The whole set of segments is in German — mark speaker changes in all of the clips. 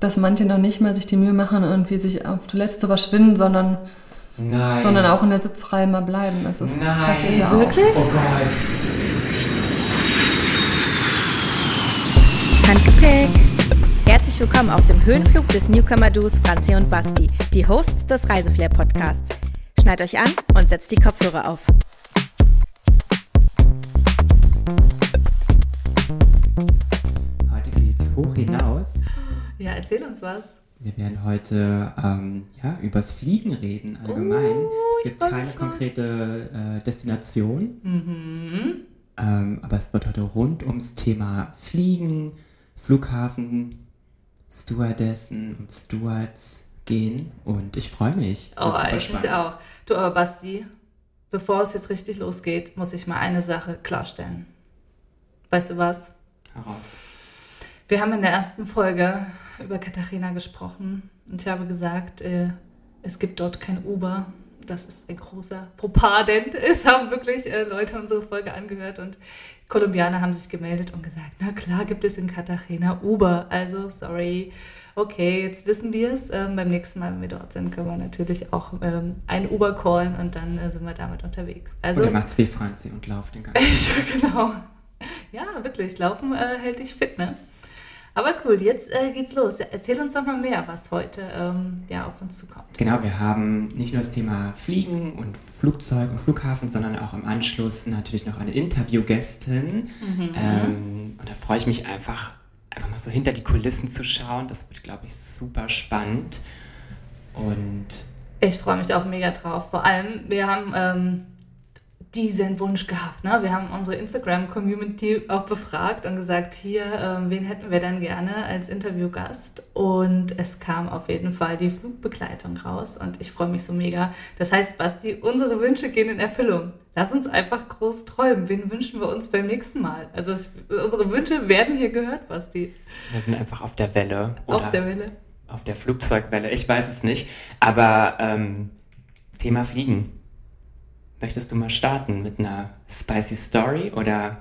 Speaker 1: dass manche noch nicht mal sich die Mühe machen, irgendwie sich auf Toilette zu verschwinden, sondern,
Speaker 2: Nein.
Speaker 1: sondern auch in der Sitzreihe mal bleiben. Das ist,
Speaker 2: Nein.
Speaker 1: passiert ja auch.
Speaker 3: Wirklich?
Speaker 2: Oh Gott.
Speaker 3: Handgepäck. Herzlich willkommen auf dem Höhenflug des Newcomer-Duos Franzi und Basti, die Hosts des Reiseflair-Podcasts. Schneid euch an und setzt die Kopfhörer auf.
Speaker 1: Ja, erzähl uns was.
Speaker 2: Wir werden heute ähm, ja, übers Fliegen reden allgemein.
Speaker 1: Oh,
Speaker 2: es gibt
Speaker 1: mich
Speaker 2: keine konkrete äh, Destination,
Speaker 1: Mhm.
Speaker 2: ähm, aber es wird heute rund ums Thema Fliegen, Flughafen, Stewardessen und Stewards gehen und ich freue mich. Es
Speaker 4: Oh,
Speaker 2: super
Speaker 4: ich mich
Speaker 2: spannend.
Speaker 4: auch. Du, aber Basti, bevor es jetzt richtig losgeht, muss ich mal eine Sache klarstellen. Weißt du was?
Speaker 2: Heraus.
Speaker 4: Wir haben in der ersten Folge über Katharina gesprochen und ich habe gesagt, äh, es gibt dort kein Uber. Das ist ein großer denn es haben wirklich äh, Leute unsere Folge angehört und Kolumbianer haben sich gemeldet und gesagt, na klar gibt es in Cartagena Uber. Also, sorry. Okay, jetzt wissen wir es. Ähm, beim nächsten Mal, wenn wir dort sind, können wir natürlich auch ähm, einen Uber callen und dann äh, sind wir damit unterwegs. Also,
Speaker 2: Oder macht's wie Franzi und lauft den ganzen
Speaker 4: genau. Ja, wirklich. Laufen äh, hält dich fit, ne? Aber cool, jetzt äh, geht's los. Erzähl uns doch mal mehr, was heute ähm, ja, auf uns zukommt.
Speaker 2: Genau, wir haben nicht nur das Thema Fliegen und Flugzeug und Flughafen, sondern auch im Anschluss natürlich noch eine Interviewgästin. Ähm, und da freue ich mich einfach, einfach mal so hinter die Kulissen zu schauen. Das wird, glaube ich, super spannend. Und
Speaker 4: Ich freue mich auch mega drauf. Vor allem, wir haben ähm, diesen Wunsch gehabt. Ne? Wir haben unsere Instagram-Community auch befragt und gesagt, hier, ähm, wen hätten wir dann gerne als Interviewgast? Und es kam auf jeden Fall die Flugbegleitung raus und ich freue mich so mega. Das heißt, Basti, unsere Wünsche gehen in Erfüllung. Lass uns einfach groß träumen. Wen wünschen wir uns beim nächsten Mal? Also es, unsere Wünsche werden hier gehört, Basti.
Speaker 2: wir sind einfach auf der Welle.
Speaker 4: Auf der Welle.
Speaker 2: Auf der Flugzeugwelle, ich weiß es nicht. Aber ähm, Thema Fliegen. Möchtest du mal starten mit einer spicy Story oder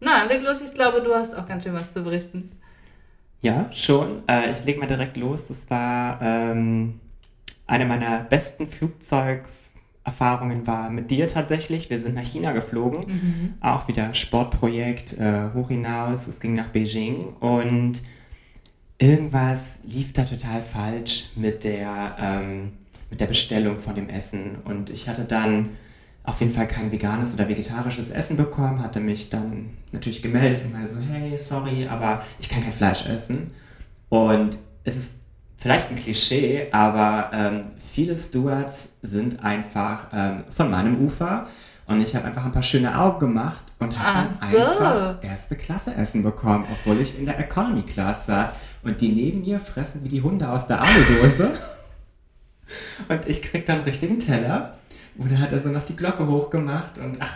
Speaker 4: Na, leg los. Ich glaube, du hast auch ganz schön was zu berichten.
Speaker 2: Ja, schon. Äh, ich leg mal direkt los. Das war ähm, eine meiner besten Flugzeugerfahrungen war mit dir tatsächlich. Wir sind nach China geflogen. Auch wieder Sportprojekt äh, hoch hinaus. Es ging nach Beijing und irgendwas lief da total falsch mit der, ähm, mit der Bestellung von dem Essen. Und ich hatte dann auf jeden Fall kein veganes oder vegetarisches Essen bekommen, hatte mich dann natürlich gemeldet und meinte so, hey, sorry, aber ich kann kein Fleisch essen. Und es ist vielleicht ein Klischee, aber ähm, viele Stewards sind einfach ähm, von meinem Ufer. Und ich habe einfach ein paar schöne Augen gemacht und habe dann
Speaker 4: so.
Speaker 2: einfach erste Klasse Essen bekommen, obwohl ich in der Economy Class saß. Und die neben mir fressen wie die Hunde aus der Aludose. und ich krieg dann richtigen Teller. Oder hat er so noch die Glocke hochgemacht und ach,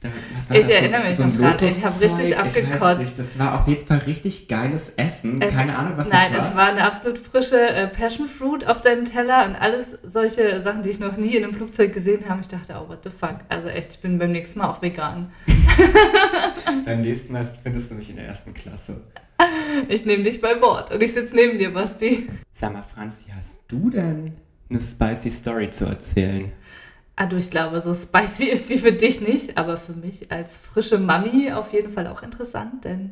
Speaker 2: da, was war
Speaker 4: Ich
Speaker 2: das?
Speaker 4: erinnere mich
Speaker 2: so ein
Speaker 4: noch dran. Ich hab
Speaker 2: Lotuszeug?
Speaker 4: richtig abgekotzt.
Speaker 2: nicht, das war auf jeden Fall richtig geiles Essen.
Speaker 4: Es-
Speaker 2: Keine Ahnung, was
Speaker 4: Nein,
Speaker 2: das war.
Speaker 4: es war eine absolut frische äh, Passion Fruit auf deinem Teller und alles solche Sachen, die ich noch nie in einem Flugzeug gesehen habe. Ich dachte, oh, what the fuck. Also echt, ich bin beim nächsten Mal auch vegan.
Speaker 2: Beim nächsten Mal findest du mich in der ersten Klasse.
Speaker 4: Ich nehme dich bei Bord und ich sitze neben dir, Basti.
Speaker 2: Sag mal, Franzi, hast du denn eine spicy Story zu erzählen?
Speaker 4: Ah, du, ich glaube, so spicy ist die für dich nicht, aber für mich als frische Mami auf jeden Fall auch interessant, denn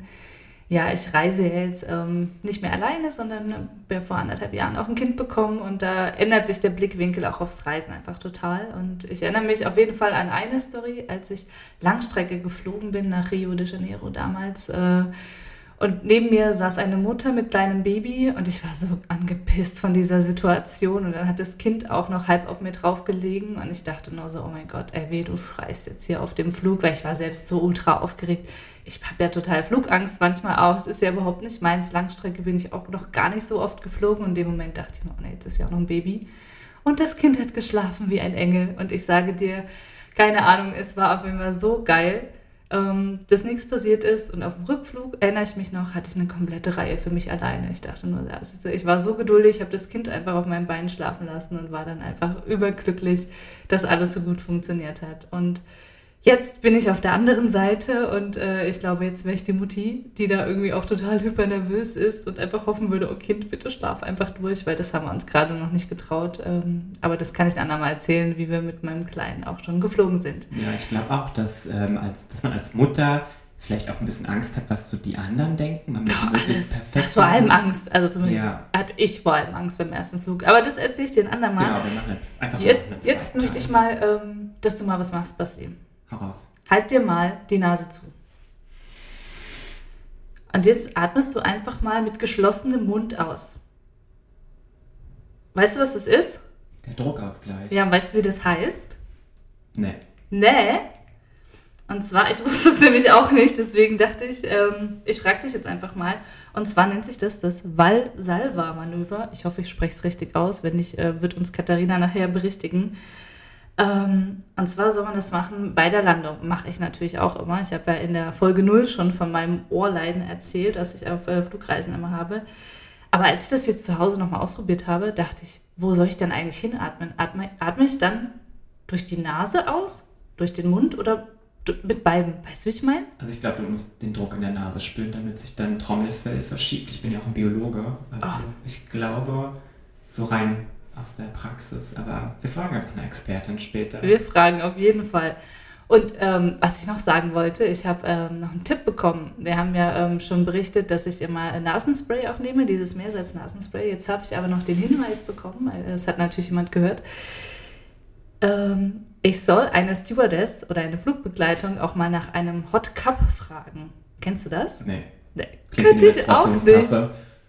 Speaker 4: ja, ich reise ja jetzt ähm, nicht mehr alleine, sondern habe vor anderthalb Jahren auch ein Kind bekommen und da ändert sich der Blickwinkel auch aufs Reisen einfach total. Und ich erinnere mich auf jeden Fall an eine Story, als ich Langstrecke geflogen bin nach Rio de Janeiro damals. Äh, und neben mir saß eine Mutter mit kleinem Baby und ich war so angepisst von dieser Situation. Und dann hat das Kind auch noch halb auf mir drauf gelegen und ich dachte nur so, oh mein Gott, ey weh, du schreist jetzt hier auf dem Flug, weil ich war selbst so ultra aufgeregt. Ich habe ja total Flugangst manchmal auch. Es ist ja überhaupt nicht meins. Langstrecke bin ich auch noch gar nicht so oft geflogen. Und in dem Moment dachte ich mir, oh nee, jetzt ist ja auch noch ein Baby. Und das Kind hat geschlafen wie ein Engel. Und ich sage dir, keine Ahnung, es war auf jeden Fall so geil ähm, dass nichts passiert ist. Und auf dem Rückflug, erinnere ich mich noch, hatte ich eine komplette Reihe für mich alleine. Ich dachte nur, das ich war so geduldig, habe das Kind einfach auf meinem Bein schlafen lassen und war dann einfach überglücklich, dass alles so gut funktioniert hat. Und Jetzt bin ich auf der anderen Seite und äh, ich glaube, jetzt wäre ich die Mutti, die da irgendwie auch total hypernervös ist und einfach hoffen würde, oh Kind, bitte schlaf einfach durch, weil das haben wir uns gerade noch nicht getraut. Ähm, aber das kann ich dann mal erzählen, wie wir mit meinem Kleinen auch schon geflogen sind.
Speaker 2: Ja, ich glaube auch, dass, ähm, als, dass man als Mutter vielleicht auch ein bisschen Angst hat, was so die anderen denken. Man muss
Speaker 4: alles.
Speaker 2: perfekt
Speaker 4: Hast vor allem. Angst. Also zumindest
Speaker 2: Ja.
Speaker 4: hatte ich vor allem Angst beim ersten Flug. Aber das erzähle ich dir ein andermal.
Speaker 2: Genau, wir machen jetzt einfach
Speaker 4: Jetzt,
Speaker 2: mal
Speaker 4: jetzt möchte ich mal, ähm, dass du mal was machst, Basti.
Speaker 2: Hau raus.
Speaker 4: Halt dir mal die Nase zu. Und jetzt atmest du einfach mal mit geschlossenem Mund aus. Weißt du, was das ist?
Speaker 2: Der Druckausgleich.
Speaker 4: Ja, weißt du, wie das heißt?
Speaker 2: Nee.
Speaker 4: Nee. Und zwar, ich wusste es nämlich auch nicht, deswegen dachte ich, ähm, ich frage dich jetzt einfach mal. Und zwar nennt sich das das Valsalva-Manöver. Ich hoffe, ich spreche es richtig aus. Wenn nicht, äh, wird uns Katharina nachher berichtigen. Ähm, und zwar soll man das machen bei der Landung. Mache ich natürlich auch immer. Ich habe ja in der Folge 0 schon von meinem Ohrleiden erzählt, was ich auf äh, Flugreisen immer habe. Aber als ich das jetzt zu Hause nochmal ausprobiert habe, dachte ich, wo soll ich denn eigentlich hinatmen? Atme, atme ich dann durch die Nase aus, durch den Mund oder mit beiden? Weißt du, wie ich meine?
Speaker 2: Also ich glaube, du musst den Druck in der Nase spüren, damit sich dein Trommelfell verschiebt. Ich bin ja auch ein Biologe. Also
Speaker 4: Ah.
Speaker 2: ich glaube, so rein aus der Praxis. Aber wir fragen einfach eine Expertin später.
Speaker 4: Wir fragen auf jeden Fall. Und ähm, was ich noch sagen wollte, ich habe ähm, noch einen Tipp bekommen. Wir haben ja ähm, schon berichtet, dass ich immer Nasenspray auch nehme, dieses Meersalz-Nasenspray. Jetzt habe ich aber noch den Hinweis bekommen, weil das hat natürlich jemand gehört. Ähm, ich soll eine Stewardess oder eine Flugbegleitung auch mal nach einem Hot Cup fragen. Kennst du das?
Speaker 2: Nee.
Speaker 4: Nee,
Speaker 2: Klingt
Speaker 4: könnte ich auch nicht.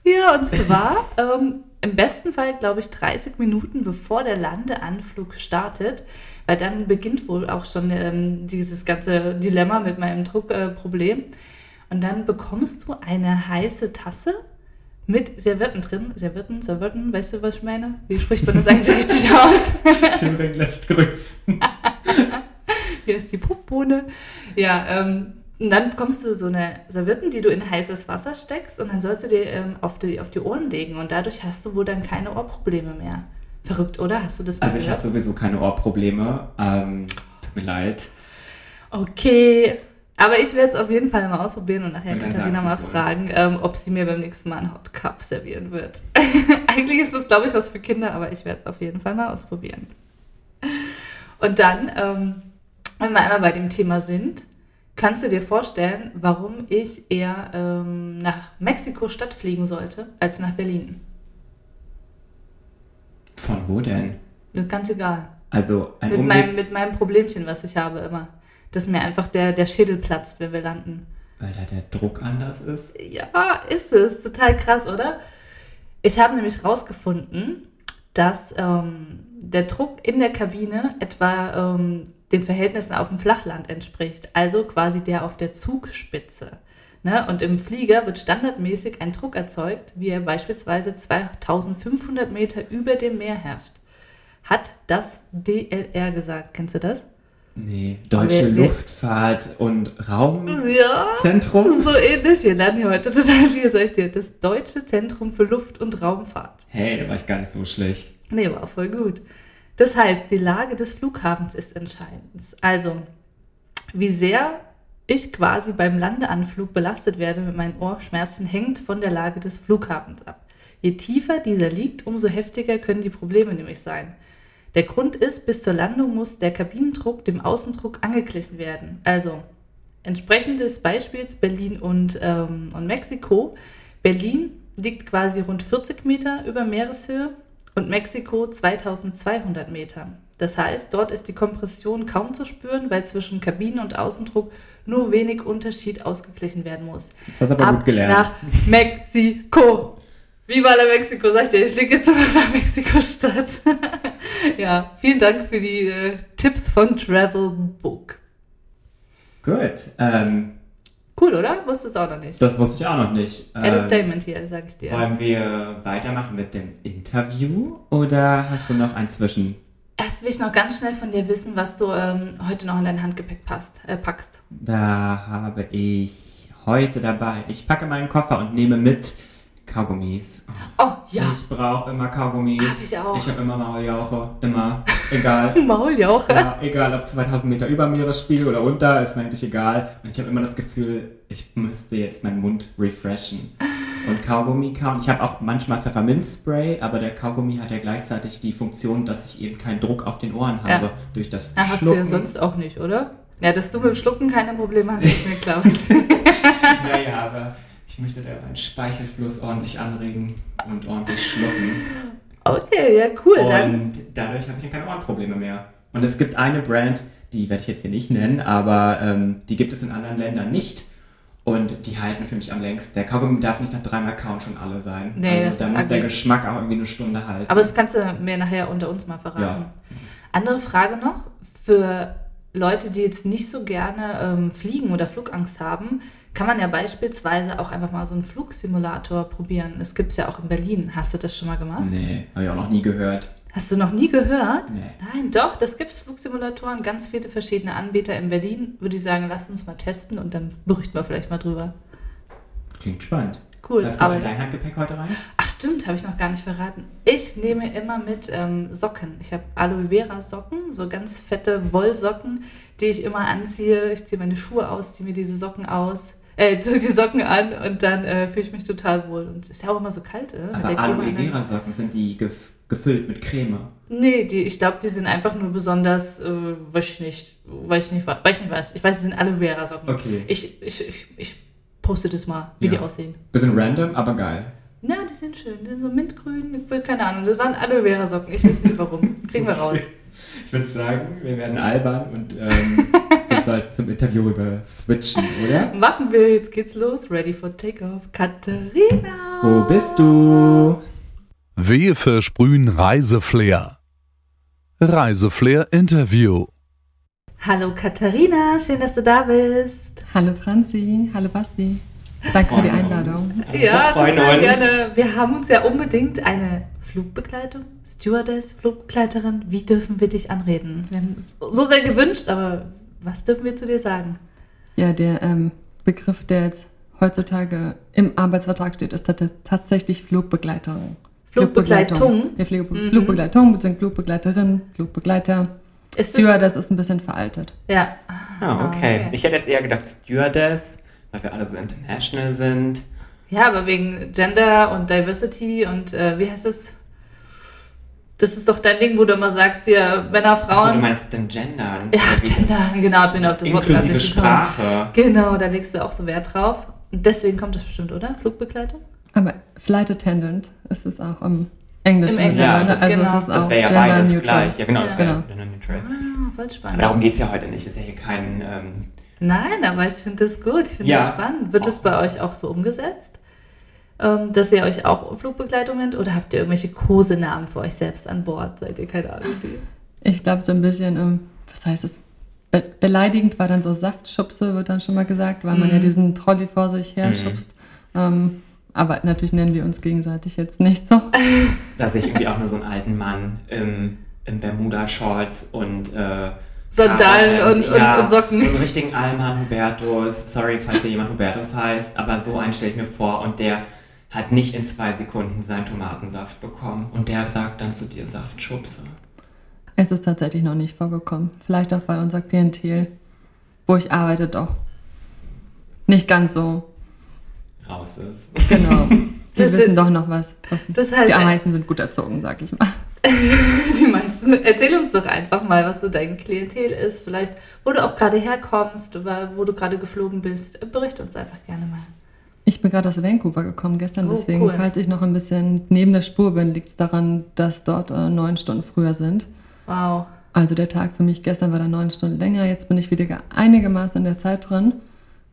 Speaker 4: Ja, und zwar ähm, im besten Fall, glaube ich, 30 Minuten bevor der Landeanflug startet, weil dann beginnt wohl auch schon ähm, dieses ganze Dilemma mit meinem Druckproblem. Äh, und dann bekommst du eine heiße Tasse mit Servietten drin. Servietten, Servietten, weißt du, was ich meine? Wie spricht man das eigentlich richtig aus?
Speaker 2: Thüringen lässt grüßen.
Speaker 4: Hier ist die Puppbohne. Ja, ähm, und dann bekommst du so eine Servietten, die du in heißes Wasser steckst und dann sollst du dir ähm, auf, die, auf die Ohren legen und dadurch hast du wohl dann keine Ohrprobleme mehr. Verrückt, oder? Hast du das
Speaker 2: Also ich habe sowieso keine Ohrprobleme. Ähm, tut mir leid.
Speaker 4: Okay, aber ich werde es auf jeden Fall mal ausprobieren und nachher
Speaker 2: Und
Speaker 4: Katharina mal fragen, ähm, ob sie mir beim nächsten Mal einen Hot Cup servieren wird. Eigentlich ist das, glaube ich, was für Kinder, aber ich werde es auf jeden Fall mal ausprobieren. Und dann, ähm, wenn wir einmal bei dem Thema sind, kannst du dir vorstellen, warum ich eher ähm, nach Mexiko-Stadt fliegen sollte, als nach Berlin?
Speaker 2: Von wo denn?
Speaker 4: Ganz egal.
Speaker 2: Also ein
Speaker 4: Mit
Speaker 2: Umweg.
Speaker 4: meinem, mit meinem Problemchen, was ich habe immer. Dass mir einfach der, der Schädel platzt, wenn wir landen.
Speaker 2: weil da der Druck anders ist.
Speaker 4: Ja, ist es. Total krass, oder? Ich habe nämlich rausgefunden, dass ähm, der Druck in der Kabine etwa ähm, den Verhältnissen auf dem Flachland entspricht. Also quasi der auf der Zugspitze. Ne? Und im Flieger wird standardmäßig ein Druck erzeugt, wie er beispielsweise 2500 Meter über dem Meer herrscht. Hat das DLR gesagt. Kennst du das?
Speaker 2: Nee, Deutsche
Speaker 4: Wir- wir-
Speaker 2: Luftfahrt und
Speaker 4: Ja.
Speaker 2: Raumzentrum.
Speaker 4: So ähnlich. Wir lernen hier heute total viel, sag ich dir. Das Deutsche Zentrum für Luft- und Raumfahrt.
Speaker 2: Hey, da war ich gar nicht so schlecht.
Speaker 4: Nee, war voll gut. Das heißt, die Lage des Flughafens ist entscheidend. Also, wie sehr ich quasi beim Landeanflug belastet werde mit meinen Ohrschmerzen, hängt von der Lage des Flughafens ab. Je tiefer dieser liegt, umso heftiger können die Probleme nämlich sein. Der Grund ist, bis zur Landung muss der Kabinendruck dem Außendruck angeglichen werden. Also, entsprechend des Beispiels Berlin und, ähm, und Mexiko. Berlin liegt quasi rund 40 Meter über Meereshöhe und Mexiko 2200 Meter. Das heißt, dort ist die Kompression kaum zu spüren, weil zwischen Kabine und Außendruck nur wenig Unterschied ausgeglichen werden muss.
Speaker 2: Das hast du aber
Speaker 4: Ab
Speaker 2: gut gelernt.
Speaker 4: nach Mexiko. Viva la Mexiko, sagt ihr. Ich fliege jetzt zurück nach Mexiko-Stadt. ja, vielen Dank für die äh, Tipps von Travel Book.
Speaker 2: Gut. Ähm,
Speaker 4: Cool, oder? Wusstest du auch noch nicht.
Speaker 2: das wusste ich auch noch nicht. Ähm,
Speaker 4: Entertainment hier, sag ich dir.
Speaker 2: wollen wir weitermachen mit dem Interview oder hast du noch ein Zwischen?
Speaker 4: Erst will ich noch ganz schnell von dir wissen, was du ähm, heute noch in dein Handgepäck passt, äh, packst.
Speaker 2: Da habe ich heute dabei. Ich packe meinen Koffer und nehme mit Kaugummis.
Speaker 4: Oh, ja.
Speaker 2: Ich brauche immer Kaugummis.
Speaker 4: Hab ich auch.
Speaker 2: Ich habe immer Mauljauche. Immer. Egal.
Speaker 4: Mauljauche.
Speaker 2: Ja, egal, ob 2000 Meter über Meeresspiegel oder unter, ist mir eigentlich egal. Und ich habe immer das Gefühl, ich müsste jetzt meinen Mund refreshen. Und Kaugummi kauen. Ich habe auch manchmal Pfefferminzspray, aber der Kaugummi hat ja gleichzeitig die Funktion, dass ich eben keinen Druck auf den Ohren
Speaker 4: Ja.
Speaker 2: habe. Durch das
Speaker 4: Ja, hast du
Speaker 2: Schlucken.
Speaker 4: ja sonst auch nicht, oder? Ja, dass du mit dem Schlucken keine Probleme hast, ist mir klar.
Speaker 2: Naja, aber ich möchte da meinen Speichelfluss ordentlich anregen und ordentlich schlucken.
Speaker 4: okay, ja, cool. Dann.
Speaker 2: Und dadurch habe ich dann keine Ohrenprobleme mehr. Und es gibt eine Brand, die werde ich jetzt hier nicht nennen, aber ähm, die gibt es in anderen Ländern nicht. Und die halten für mich am längsten. Der Kaugummi darf nicht nach dreimal kauen schon alle sein.
Speaker 4: Nee,
Speaker 2: also
Speaker 4: das
Speaker 2: da
Speaker 4: ist
Speaker 2: muss der. Geschmack auch irgendwie eine Stunde halten.
Speaker 4: Aber das kannst du mir nachher unter uns mal verraten.
Speaker 2: Ja.
Speaker 4: Andere Frage noch. Für Leute, die jetzt nicht so gerne ähm, fliegen oder Flugangst haben, kann man ja beispielsweise auch einfach mal so einen Flugsimulator probieren. Das gibt es ja auch in Berlin. Hast du das schon mal gemacht?
Speaker 2: nee, habe ich auch noch nie gehört.
Speaker 4: Hast du noch nie gehört?
Speaker 2: Nee.
Speaker 4: Nein, doch, das gibt es Flugsimulatoren, ganz viele verschiedene Anbieter in Berlin. Würde ich sagen, lass uns mal testen und dann berichten wir vielleicht mal drüber.
Speaker 2: Klingt spannend.
Speaker 4: Cool.
Speaker 2: Was kommt
Speaker 4: aber-
Speaker 2: in dein Handgepäck heute rein?
Speaker 4: Ach stimmt, habe ich noch gar nicht verraten. Ich nehme immer mit ähm, Socken. Ich habe Aloe Vera Socken, so ganz fette Wollsocken, die ich immer anziehe. Ich ziehe meine Schuhe aus, ziehe mir diese Socken aus, äh, ziehe die Socken an und dann äh, fühle ich mich total wohl. Und es ist ja auch immer so kalt, äh,
Speaker 2: Aber Aloe
Speaker 4: Klimaanlage.
Speaker 2: Vera Socken sind die gef gefüllt mit Creme.
Speaker 4: Nee, die, ich glaube, die sind einfach nur besonders, äh, weiß ich nicht, weiß ich nicht, weiß ich nicht was. Ich weiß, es sind Aloe Vera Socken.
Speaker 2: Okay.
Speaker 4: Ich, ich, ich, ich poste das mal, wie
Speaker 2: Ja.
Speaker 4: die aussehen.
Speaker 2: Bisschen random, aber geil.
Speaker 4: Ja, die sind schön. Die sind so mintgrün, ich will keine Ahnung. Das waren Aloe Vera Socken. Ich weiß nicht warum. Kriegen wir raus.
Speaker 2: Ich würde sagen, wir werden albern und ähm, sollten zum Interview rüber switchen, oder?
Speaker 4: Machen wir, jetzt geht's los. Ready for Takeoff. Katharina.
Speaker 2: Wo bist du?
Speaker 5: Wir versprühen Reiseflair. Reiseflair Interview.
Speaker 4: Hallo Katharina, schön, dass du da bist.
Speaker 1: Hallo Franzi, hallo Basti. Danke für die Einladung.
Speaker 2: uns.
Speaker 4: Ja, total
Speaker 2: uns.
Speaker 4: gerne. Wir haben uns ja unbedingt eine Flugbegleitung, Stewardess, Flugbegleiterin. Wie dürfen wir dich anreden? Wir haben uns so sehr gewünscht, aber was dürfen wir zu dir sagen?
Speaker 1: Ja, der ähm, Begriff, der jetzt heutzutage im Arbeitsvertrag steht, ist tat- tatsächlich Flugbegleiterin.
Speaker 4: Flugbegleitung?
Speaker 1: Ja, Fliege-
Speaker 4: Mhm.
Speaker 1: Flugbegleitung, beziehungsweise Flugbegleiterin, Flugbegleiter.
Speaker 4: Ist das,
Speaker 1: Stewardess ist ein bisschen veraltet.
Speaker 4: ja.
Speaker 2: Ah, okay. Ich hätte jetzt eher gedacht Stewardess, weil wir alle so international sind.
Speaker 4: Ja, aber wegen Gender und Diversity und äh, wie heißt es? Das ist doch dein Ding, wo du immer sagst, hier Männer,
Speaker 2: Achso,
Speaker 4: Frauen.
Speaker 2: du meinst denn Gendern?
Speaker 4: ja, Gender, genau, bin auf das Wort
Speaker 2: Inklusive
Speaker 4: gekommen.
Speaker 2: Sprache.
Speaker 4: Genau, da legst du auch so Wert drauf. Und deswegen kommt das bestimmt, oder? Flugbegleitung?
Speaker 1: Aber Flight Attendant ist es auch im Englischen.
Speaker 4: Im Englischen,
Speaker 2: Ja,
Speaker 1: ne?
Speaker 2: das-
Speaker 1: also
Speaker 4: genau.
Speaker 1: es ist
Speaker 2: Das
Speaker 1: auch
Speaker 2: wäre ja
Speaker 1: gender
Speaker 2: beides
Speaker 1: neutral.
Speaker 2: gleich. Ja, genau, das
Speaker 4: Ja.
Speaker 2: wäre
Speaker 1: Genau.
Speaker 2: gender neutral.
Speaker 4: Ah, voll
Speaker 2: Aber
Speaker 4: spannend.
Speaker 2: darum geht es ja heute nicht. Es ist ja hier kein. Ähm,
Speaker 4: Nein, aber ich finde das gut. Ich finde
Speaker 2: Ja.
Speaker 4: das spannend. Wird es bei euch auch so umgesetzt? Ähm, dass ihr euch auch Flugbegleitung nennt? Oder habt ihr irgendwelche Kosenamen für euch selbst an Bord? Seid ihr keine Ahnung? Die?
Speaker 1: Ich glaube, so ein bisschen, ähm, was heißt es? Be beleidigend war dann so Saftschubse, wird dann schon mal gesagt, weil man
Speaker 4: Mhm.
Speaker 1: ja diesen Trolley vor sich her schubst. Ähm, aber natürlich nennen wir uns gegenseitig jetzt nicht so.
Speaker 2: da sehe ich irgendwie auch nur so einen alten Mann im, im Bermuda-Shorts und. Äh,
Speaker 4: Sandalen und- und- und Socken.
Speaker 2: So einen richtigen Alman Hubertus. Sorry, falls hier jemand Hubertus heißt, aber so einen stelle ich mir vor und der hat nicht in zwei Sekunden seinen Tomatensaft bekommen und der sagt dann zu dir Saftschubse.
Speaker 1: Es ist tatsächlich noch nicht vorgekommen. Vielleicht auch, weil unser Klientel, wo ich arbeite, doch nicht ganz so.
Speaker 2: Raus ist.
Speaker 1: Genau. Wir
Speaker 4: Das
Speaker 1: wissen
Speaker 4: ist-
Speaker 1: doch noch was. was
Speaker 4: das heißt-
Speaker 1: die Ameisen sind gut erzogen, sag ich mal.
Speaker 4: Die meisten. Erzähl uns doch einfach mal, was so dein Klientel ist. Vielleicht, wo du auch gerade herkommst, oder wo du gerade geflogen bist. Bericht uns einfach gerne mal.
Speaker 1: Ich bin gerade aus Vancouver gekommen gestern,
Speaker 4: Oh,
Speaker 1: deswegen,
Speaker 4: cool.
Speaker 1: falls ich noch ein bisschen neben der Spur bin, liegt es daran, dass dort äh, neun Stunden früher sind.
Speaker 4: Wow.
Speaker 1: Also der Tag für mich gestern war dann neun Stunden länger, jetzt bin ich wieder ge- einigermaßen in der Zeit drin.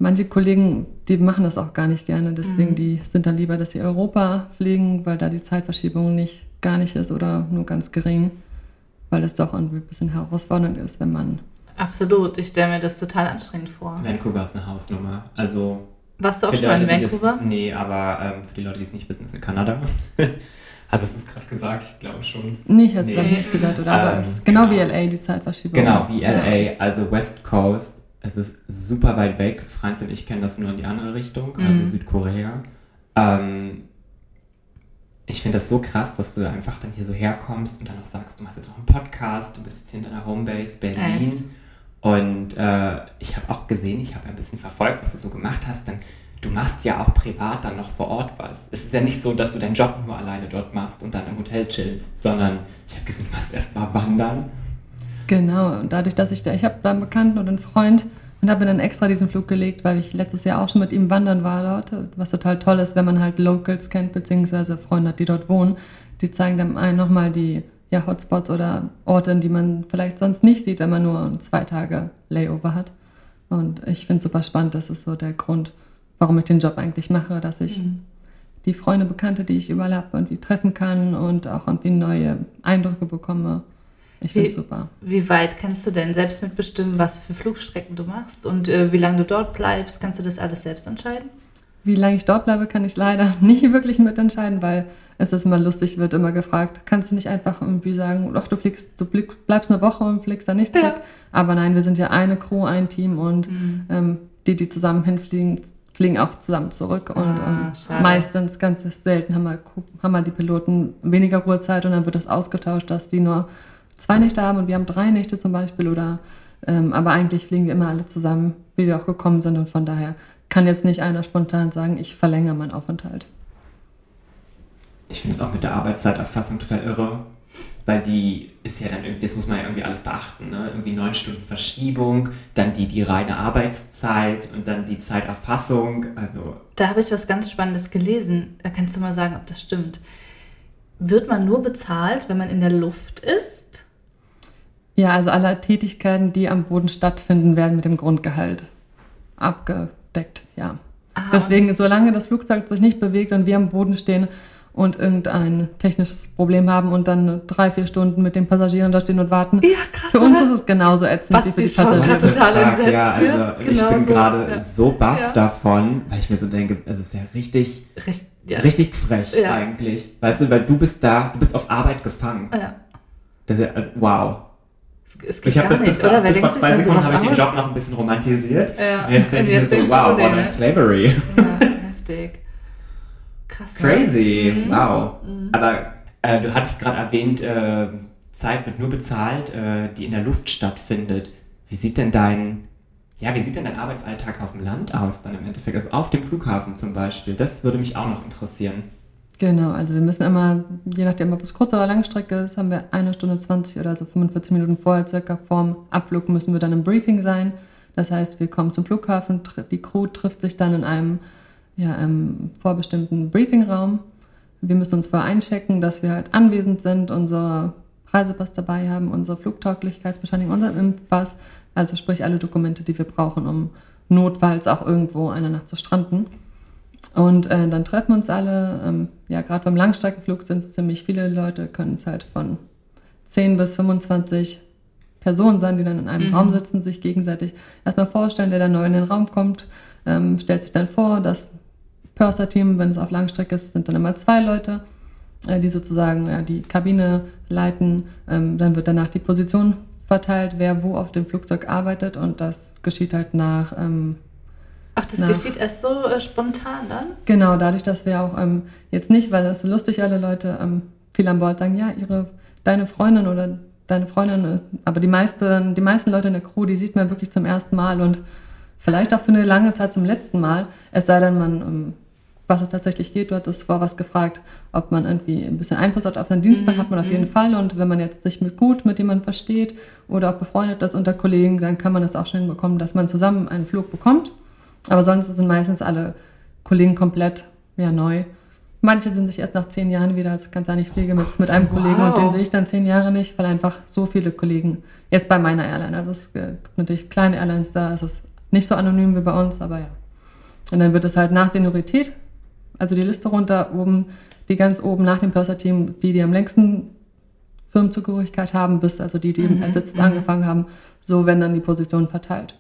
Speaker 1: Manche Kollegen, die machen das auch gar nicht gerne, deswegen
Speaker 4: Mhm.
Speaker 1: die sind dann lieber, dass sie Europa fliegen, weil da die Zeitverschiebung nicht gar nicht ist oder nur ganz gering, weil es doch ein bisschen herausfordernd ist, wenn man
Speaker 4: Absolut. Ich stelle mir das total anstrengend vor.
Speaker 2: Vancouver ist eine Hausnummer. Also
Speaker 4: Warst du auch
Speaker 2: für
Speaker 4: schon mal in Vancouver?
Speaker 2: Das, nee, aber ähm, für die Leute, die es nicht wissen, ist in Kanada. Hattest du es gerade gesagt? Ich glaube schon.
Speaker 1: nicht jetzt
Speaker 2: Nee.
Speaker 1: nee. nicht gesagt oder aber
Speaker 2: Ähm,
Speaker 1: es ist genau,
Speaker 2: genau.
Speaker 1: wie LA die Zeitverschiebung.
Speaker 2: Genau, wie
Speaker 1: Ja.
Speaker 2: LA, also West Coast. Es ist super weit weg. Franz und ich kennen das nur in die andere Richtung, also
Speaker 4: Mhm.
Speaker 2: Südkorea. Ähm, Ich finde das so krass, dass du einfach dann hier so herkommst und dann auch sagst, du machst jetzt noch einen Podcast, du bist jetzt hier in deiner Homebase Berlin.
Speaker 4: Echt?
Speaker 2: Und äh, ich habe auch gesehen, ich habe ein bisschen verfolgt, was du so gemacht hast, denn du machst ja auch privat dann noch vor Ort was. Es ist ja nicht so, dass du deinen Job nur alleine dort machst und dann im Hotel chillst, sondern ich habe gesehen, du warst erst mal wandern.
Speaker 1: Genau, und dadurch, dass ich da, ich habe da einen Bekannten und einen Freund und habe mir dann extra diesen Flug gelegt, weil ich letztes Jahr auch schon mit ihm wandern war dort, was total toll ist, wenn man halt Locals kennt, beziehungsweise Freunde hat, die dort wohnen. Die zeigen dann einen nochmal die ja, Hotspots oder Orte, die man vielleicht sonst nicht sieht, wenn man nur zwei Tage Layover hat. Und ich finde es super spannend, das ist so der Grund, warum ich den Job eigentlich mache, dass ich
Speaker 4: Mhm.
Speaker 1: die Freunde, Bekannte, die ich überall habe, irgendwie treffen kann und auch irgendwie neue Eindrücke bekomme. Ich finde es super.
Speaker 4: Wie weit kannst du denn selbst mitbestimmen, was für Flugstrecken du machst und äh, wie lange du dort bleibst? Kannst du das alles selbst entscheiden?
Speaker 1: Wie lange ich dort bleibe, kann ich leider nicht wirklich mitentscheiden, weil es ist immer lustig, wird immer gefragt, kannst du nicht einfach irgendwie sagen, doch, du fliegst, du bleibst eine Woche und fliegst dann nicht
Speaker 4: Ja.
Speaker 1: zurück. Aber nein, wir sind ja eine Crew, ein Team und
Speaker 4: Mhm.
Speaker 1: ähm, die, die zusammen hinfliegen, fliegen auch zusammen zurück. Und
Speaker 4: Ah,
Speaker 1: ähm,
Speaker 4: schade.
Speaker 1: meistens, ganz selten, haben wir, haben wir die Piloten weniger Ruhezeit und dann wird das ausgetauscht, dass die nur zwei Nächte haben und wir haben drei Nächte zum Beispiel. Oder, ähm, aber eigentlich fliegen wir immer alle zusammen, wie wir auch gekommen sind. Und von daher kann jetzt nicht einer spontan sagen, ich verlängere meinen Aufenthalt.
Speaker 2: Ich finde es auch mit der Arbeitszeiterfassung total irre, weil die ist ja dann irgendwie, das muss man ja irgendwie alles beachten, ne? Irgendwie neun Stunden Verschiebung, dann die, die reine Arbeitszeit und dann die Zeiterfassung. Also
Speaker 4: Da habe ich was ganz Spannendes gelesen. Da kannst du mal sagen, ob das stimmt. Wird man nur bezahlt, wenn man in der Luft ist?
Speaker 1: Ja, also alle Tätigkeiten, die am Boden stattfinden, werden mit dem Grundgehalt abgedeckt, ja.
Speaker 4: Ah,
Speaker 1: Deswegen, solange das Flugzeug sich nicht bewegt und wir am Boden stehen und irgendein technisches Problem haben und dann drei, vier Stunden mit den Passagieren da stehen und warten,
Speaker 4: Ja, krass.
Speaker 1: für uns
Speaker 4: oder?
Speaker 1: ist es genauso ätzend wie
Speaker 4: Was
Speaker 1: für die Passagiere.
Speaker 4: total entsetzt
Speaker 2: ja, also ich
Speaker 4: Genau
Speaker 2: bin
Speaker 4: so,
Speaker 2: gerade
Speaker 4: ja.
Speaker 2: so baff
Speaker 4: Ja.
Speaker 2: davon, weil ich mir so denke, es ist ja richtig,
Speaker 4: Recht, ja.
Speaker 2: richtig frech
Speaker 4: Ja.
Speaker 2: eigentlich. Weißt du, weil du bist da, du bist auf Arbeit gefangen.
Speaker 4: Ja.
Speaker 2: Das ist ja, also, wow.
Speaker 4: Es, es
Speaker 2: Ich habe das bis,
Speaker 4: nicht, oder? Wer
Speaker 2: bis vor zwei Sekunden habe ich den? Job noch ein bisschen romantisiert.
Speaker 4: Ja.
Speaker 2: Und jetzt denke ich mir so, wow, modern
Speaker 4: ne?
Speaker 2: slavery.
Speaker 4: Ja, heftig. Krass. ne?
Speaker 2: Crazy,
Speaker 4: Mhm.
Speaker 2: wow.
Speaker 4: Mhm.
Speaker 2: Aber äh, du hattest gerade erwähnt, äh, Zeit wird nur bezahlt, äh, die in der Luft stattfindet. Wie sieht denn dein, ja, wie sieht denn dein Arbeitsalltag auf dem Land aus dann im Endeffekt? Also auf dem Flughafen zum Beispiel. Das würde mich auch noch interessieren.
Speaker 1: Genau, also wir müssen immer, je nachdem, ob es Kurz- oder Langstrecke ist, haben wir eine Stunde 20 oder so 45 Minuten vorher circa vorm Abflug müssen wir dann im Briefing sein. Das heißt, wir kommen zum Flughafen, die Crew trifft sich dann in einem ja, im vorbestimmten Briefingraum. Wir müssen uns vorher einchecken, dass wir halt anwesend sind, unsere Reisepass dabei haben, unsere Flugtauglichkeitsbescheinigung, unser Impfpass, also sprich alle Dokumente, die wir brauchen, um notfalls auch irgendwo eine Nacht zu stranden. Und äh, dann treffen wir uns alle. Ähm, ja, gerade beim Langstreckenflug sind es ziemlich viele Leute, können es halt von 10 bis 25 Personen sein, die dann in einem
Speaker 4: Mhm.
Speaker 1: Raum sitzen, sich gegenseitig erstmal vorstellen, der dann neu in den Raum kommt, ähm, stellt sich dann vor, das Purser-Team, wenn es auf Langstrecke ist, sind dann immer zwei Leute, äh, die sozusagen ja, die Kabine leiten. Ähm, dann wird danach die Position verteilt, wer wo auf dem Flugzeug arbeitet und das geschieht halt nach ähm,
Speaker 4: Ach, das
Speaker 1: Na.
Speaker 4: geschieht erst so äh, spontan dann?
Speaker 1: Genau, dadurch, dass wir auch ähm, jetzt nicht, weil das ist lustig, alle Leute ähm, viel an Bord sagen, ja, ihre, deine Freundin oder deine Freundin, äh, aber die meisten, die meisten Leute in der Crew, die sieht man wirklich zum ersten Mal und vielleicht auch für eine lange Zeit zum letzten Mal, es sei denn, man, ähm, was es tatsächlich geht, du hattest vor was gefragt, ob man irgendwie ein bisschen Einfluss hat auf seinen Dienstplan,
Speaker 4: Mhm,
Speaker 1: hat man auf
Speaker 4: mhm.
Speaker 1: jeden Fall und wenn man jetzt sich mit gut mit jemandem versteht oder auch befreundet ist unter Kollegen, dann kann man das auch schon hinbekommen, dass man zusammen einen Flug bekommt. Aber sonst sind meistens alle Kollegen komplett ja, neu. Manche sind sich erst nach zehn Jahren wieder, also kann sein, ich fliege mit, mit einem
Speaker 4: Wow.
Speaker 1: Kollegen und den sehe ich dann zehn Jahre nicht, weil einfach so viele Kollegen, jetzt bei meiner Airline, also es äh, gibt natürlich kleine Airlines da, es ist nicht so anonym wie bei uns, aber ja. Und dann wird es halt nach Seniorität, also die Liste runter, oben, die ganz oben nach dem Purser-Team, die, die am längsten Firmenzugehörigkeit haben, bis also die, die
Speaker 4: Mhm,
Speaker 1: als Sitz
Speaker 4: mhm.
Speaker 1: angefangen haben, so werden dann die Positionen verteilt.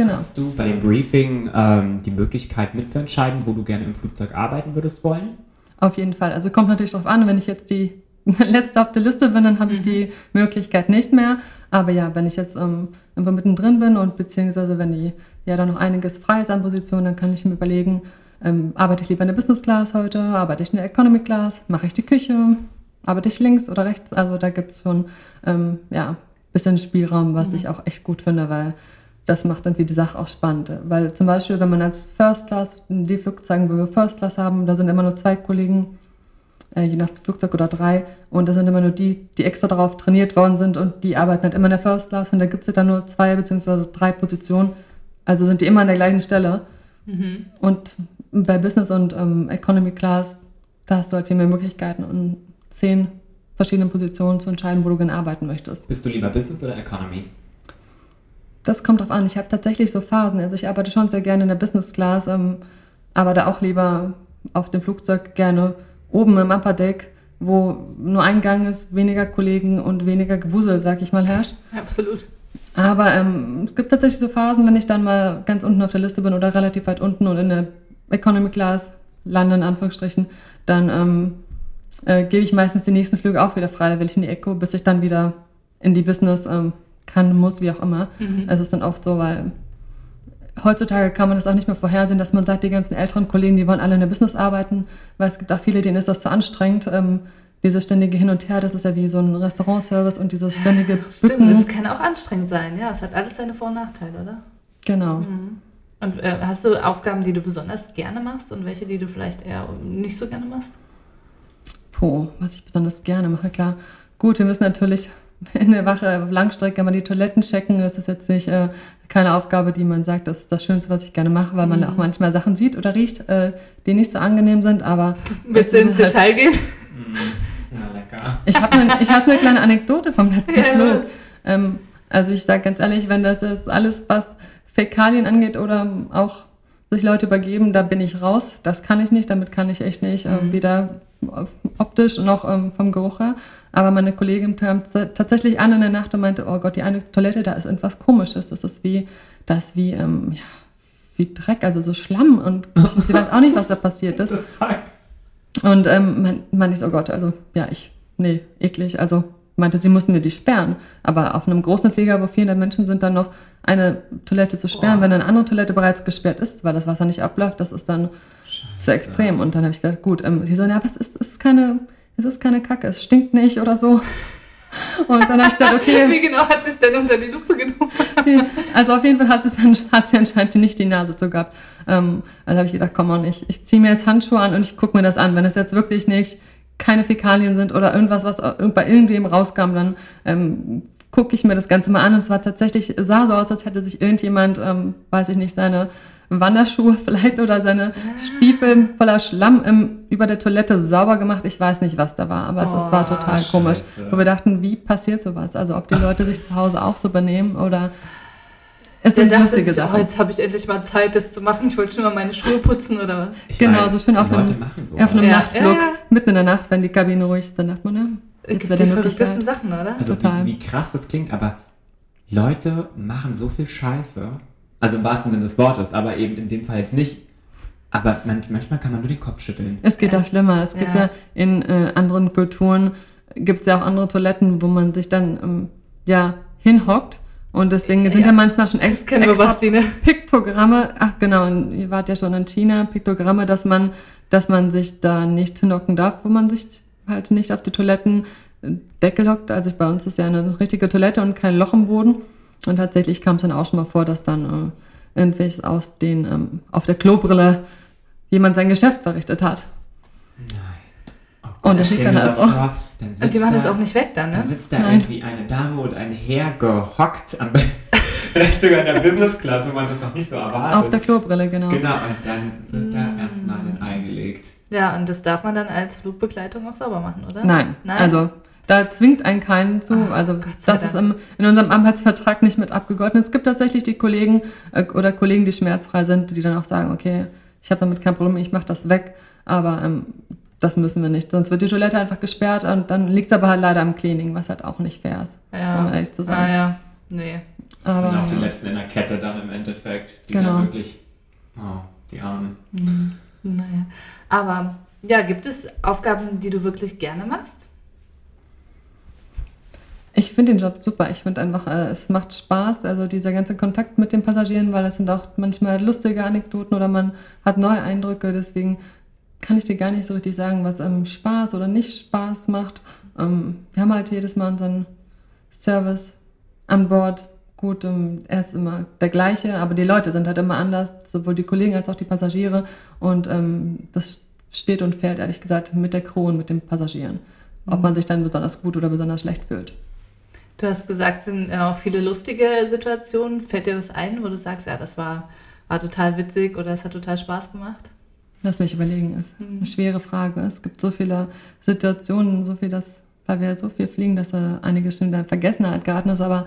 Speaker 1: Genau.
Speaker 2: Hast du bei dem Briefing ähm, die Möglichkeit mitzuentscheiden, wo du gerne im Flugzeug arbeiten würdest wollen?
Speaker 1: Auf jeden Fall. Also kommt natürlich darauf an, wenn ich jetzt die letzte auf der Liste bin, dann habe ich
Speaker 4: Mhm.
Speaker 1: die Möglichkeit nicht mehr. Aber ja, wenn ich jetzt ähm, irgendwo mittendrin bin und beziehungsweise wenn die ja da noch einiges frei ist an Positionen, dann kann ich mir überlegen, ähm, arbeite ich lieber in der Business Class heute, arbeite ich in der Economy Class, mache ich die Küche, arbeite ich links oder rechts. Also da gibt es schon ähm, ja, bisschen Spielraum, was mhm. ich auch echt gut finde, weil das macht irgendwie die Sache auch spannend. Weil zum Beispiel, wenn man als First Class, die Flugzeuge, wo wir First Class haben, da sind immer nur zwei Kollegen, äh, je nach Flugzeug oder drei, und da sind immer nur die, die extra darauf trainiert worden sind und die arbeiten halt immer in der First Class und da gibt es dann nur zwei beziehungsweise drei Positionen. Also sind die immer an der gleichen Stelle. Mhm. Und bei Business und ähm, Economy Class, da hast du halt viel mehr Möglichkeiten und zehn verschiedene Positionen zu entscheiden, wo du gerne arbeiten möchtest.
Speaker 2: Bist du lieber Business oder Economy?
Speaker 1: Das kommt drauf an. Ich habe tatsächlich so Phasen. Also ich arbeite schon sehr gerne in der Business Class, ähm, aber da auch lieber auf dem Flugzeug gerne oben im Upper Deck, wo nur ein Gang ist, weniger Kollegen und weniger Gewusel, sag ich mal, herrscht.
Speaker 4: Absolut.
Speaker 1: Aber ähm, es gibt tatsächlich so Phasen, wenn ich dann mal ganz unten auf der Liste bin oder relativ weit unten und in der Economy Class lande, in Anführungsstrichen, dann ähm, äh, gebe ich meistens die nächsten Flüge auch wieder frei, will ich in die Echo, bis ich dann wieder in die Business ähm, kann, muss, wie auch immer. Mhm. Es ist dann oft so, weil heutzutage kann man das auch nicht mehr vorhersehen, dass man sagt, die ganzen älteren Kollegen, die wollen alle in der Business arbeiten, weil es gibt auch viele, denen ist das zu anstrengend. Ähm, dieses ständige Hin und Her, das ist ja wie so ein Restaurantservice und dieses ständige
Speaker 4: Bücken. Stimmt, das kann auch anstrengend sein, ja. Es hat alles seine Vor- und Nachteile, oder?
Speaker 1: Genau. Mhm.
Speaker 4: Und äh, hast du Aufgaben, die du besonders gerne machst und welche, die du vielleicht eher nicht so gerne machst?
Speaker 1: Puh, was ich besonders gerne mache, klar. Gut, wir müssen natürlich in der Wache auf Langstrecke mal die Toiletten checken. Das ist jetzt nicht äh, keine Aufgabe, die man sagt, das ist das Schönste, was ich gerne mache, weil man mhm. auch manchmal Sachen sieht oder riecht, äh, die nicht so angenehm sind, aber.
Speaker 4: Willst du ins halt, Detail gehen?
Speaker 1: Na, mhm. lecker. Ich habe eine hab ne kleine Anekdote vom letzten ja, Flug. Ähm, also ich sage ganz ehrlich, wenn das ist alles, was Fäkalien angeht oder auch sich Leute übergeben, da bin ich raus. Das kann ich nicht, damit kann ich echt nicht. Äh, mhm. weder optisch noch ähm, vom Geruch her. Aber meine Kollegin kam tatsächlich an in der Nacht und meinte, oh Gott, die eine Toilette, da ist irgendwas komisches. Das ist wie, das ist wie, ähm, ja, wie Dreck, also so Schlamm und sie weiß auch nicht, was da passiert ist. Und ähm, man, man ist, oh Gott, also ja, ich, nee, eklig. Also meinte, sie mussten mir die sperren. Aber auf einem großen Flieger, wo 400 Menschen sind, dann noch eine Toilette zu sperren, oh. wenn eine andere Toilette bereits gesperrt ist, weil das Wasser nicht abläuft, das ist dann Scheiße. zu extrem. Und dann habe ich gedacht, gut, ähm, sie so, ja, aber es ist, es ist keine, es ist keine Kacke, es stinkt nicht oder so. Und dann habe ich gesagt, okay.
Speaker 4: Wie genau hat sie es denn unter die Lupe genommen?
Speaker 1: Sie, also auf jeden Fall hat, hat sie anscheinend nicht die Nase zu gehabt. Ähm, also habe ich gedacht, komm on, ich, ich ziehe mir jetzt Handschuhe an und ich gucke mir das an. Wenn es jetzt wirklich nicht keine Fäkalien sind oder irgendwas, was bei irgendwem rauskam, dann ähm, gucke ich mir das Ganze mal an. Und es war tatsächlich, sah so aus, als hätte sich irgendjemand, ähm, weiß ich nicht, seine Wanderschuhe vielleicht oder seine Stiefel voller Schlamm im, über der Toilette sauber gemacht. Ich weiß nicht, was da war, aber oh, es war total Scheiße. komisch. Wo wir dachten, wie passiert sowas? Also ob die Leute sich zu Hause auch so benehmen oder
Speaker 4: es sind lustige Sachen. Oh, jetzt habe ich endlich mal Zeit, das zu machen. Ich wollte schon mal meine Schuhe putzen oder was.
Speaker 1: Ich genau, meine, so schön auf einem, auf einem ja. Nachtflug, ja, ja. mitten in der Nacht, wenn die Kabine ruhig ist, dann dachte man, ja,
Speaker 4: jetzt wird die verrücktesten Sachen, oder?
Speaker 2: Also Total. Wie, wie krass das klingt, aber Leute machen so viel Scheiße. Also im wahrsten Sinne des Wortes, aber eben in dem Fall jetzt nicht. Aber man, manchmal kann man nur den Kopf schütteln.
Speaker 1: Es geht auch schlimmer. Es gibt ja in äh, anderen Kulturen, gibt es ja auch andere Toiletten, wo man sich dann ähm, ja hinhockt und deswegen sind ja, ja manchmal schon ex extra Piktogramme, ach genau, ihr wart ja schon in China, Piktogramme, dass man, dass man sich da nicht hinhocken darf, wo man sich halt nicht auf die Toilettendeckel hockt. Also bei uns ist ja eine richtige Toilette und kein Loch im Boden. Und tatsächlich kam es dann auch schon mal vor, dass dann äh, irgendwelches auf, den, ähm, auf der Klobrille jemand sein Geschäft verrichtet hat.
Speaker 2: Nein. Oh Gott, und das liegt dann also. Vor,
Speaker 4: dann und die machen da, das auch nicht weg dann, ne?
Speaker 2: Dann sitzt da Nein. irgendwie eine Dame und ein Herr gehockt, am, vielleicht sogar in der Business Class, wo man das noch nicht so erwartet.
Speaker 1: Auf der Klobrille, genau.
Speaker 2: Genau, und dann wird da erstmal ein Ei gelegt.
Speaker 4: Ja, und das darf man dann als Flugbegleitung auch sauber machen, oder?
Speaker 1: Nein. Nein. Also da zwingt einen keinen zu. Oh, also das ist im, in unserem Arbeitsvertrag nicht mit abgegolten. Es gibt tatsächlich die Kollegen äh, oder Kollegen, die schmerzfrei sind, die dann auch sagen, okay, ich habe damit kein Problem, ich mache das weg. Aber ähm, das müssen wir nicht. Sonst wird die Toilette einfach gesperrt und dann liegt es aber halt leider am Cleaning, was halt auch nicht fair ist,
Speaker 4: ja. um ehrlich zu sein. Ah, ja, nee.
Speaker 2: Das aber, sind auch die letzten in der Kette dann im Endeffekt, die genau. da wirklich, oh, die Armen.
Speaker 4: Mhm. Naja. Aber ja, gibt es Aufgaben, die du wirklich gerne machst?
Speaker 1: Ich finde den Job super. Ich finde einfach, äh, es macht Spaß, also dieser ganze Kontakt mit den Passagieren, weil es sind auch manchmal lustige Anekdoten oder man hat neue Eindrücke. Deswegen kann ich dir gar nicht so richtig sagen, was ähm, Spaß oder nicht Spaß macht. Ähm, wir haben halt jedes Mal unseren Service an Bord. Gut, ähm, er ist immer der gleiche, aber die Leute sind halt immer anders, sowohl die Kollegen als auch die Passagiere. Und ähm, das steht und fällt, ehrlich gesagt, mit der Crew und mit den Passagieren. Ob
Speaker 4: Mhm.
Speaker 1: man sich dann besonders gut oder besonders schlecht fühlt.
Speaker 4: Du hast gesagt, es sind ja auch viele lustige Situationen. Fällt dir was ein, wo du sagst, ja, das war, war total witzig oder es hat total Spaß gemacht?
Speaker 1: Lass mich überlegen, ist
Speaker 4: Mhm.
Speaker 1: eine schwere Frage. Es gibt so viele Situationen, so viel, dass, weil wir so viel fliegen, dass äh, einige schon in der Vergessenheit geraten ist. Aber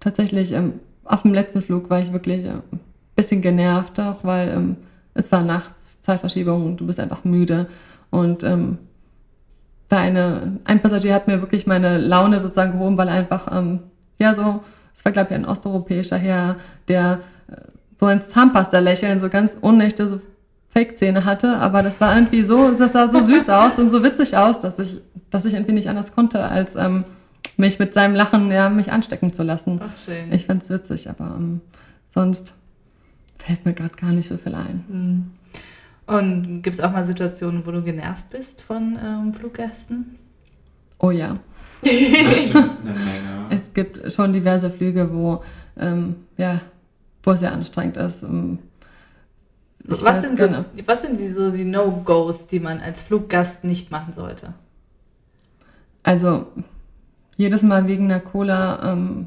Speaker 1: tatsächlich ähm, auf dem letzten Flug war ich wirklich ein bisschen genervt, auch weil ähm, es war nachts, Zeitverschiebung und du bist einfach müde. Und ähm, da eine, ein Passagier hat mir wirklich meine Laune sozusagen gehoben, weil er einfach, ähm, ja, so, es war, glaube ich, ein osteuropäischer Herr, der äh, so ein Zahnpasta-Lächeln, so ganz unechte, so Fake-Zähne hatte, aber das war irgendwie so, das sah so süß aus und so witzig aus, dass ich, dass ich irgendwie nicht anders konnte, als ähm, mich mit seinem Lachen, ja, mich anstecken zu lassen.
Speaker 4: Ach, schön.
Speaker 1: Ich fand's witzig, aber ähm, sonst fällt mir gerade gar nicht so viel ein.
Speaker 4: Mhm. Und gibt es auch mal Situationen, wo du genervt bist von ähm, Fluggästen?
Speaker 1: Oh ja.
Speaker 2: Das stimmt eine Menge.
Speaker 1: Es gibt schon diverse Flüge, wo, ähm, ja, wo es sehr anstrengend ist. Ähm, ich
Speaker 4: Was sind, so, was sind die, so die No-Gos, die man als Fluggast nicht machen sollte?
Speaker 1: Also jedes Mal wegen einer Cola ähm,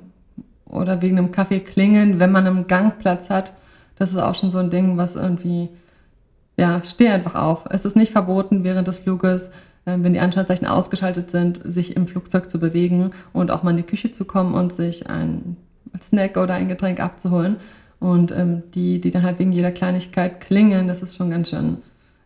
Speaker 1: oder wegen einem Kaffee klingeln, wenn man einen Gangplatz hat, das ist auch schon so ein Ding, was irgendwie, ja, steh einfach auf. Es ist nicht verboten, während des Fluges, äh, wenn die Anschaltzeichen ausgeschaltet sind, sich im Flugzeug zu bewegen und auch mal in die Küche zu kommen und sich ein Snack oder ein Getränk abzuholen. Und ähm, die, die dann halt wegen jeder Kleinigkeit klingeln, das ist schon ganz schön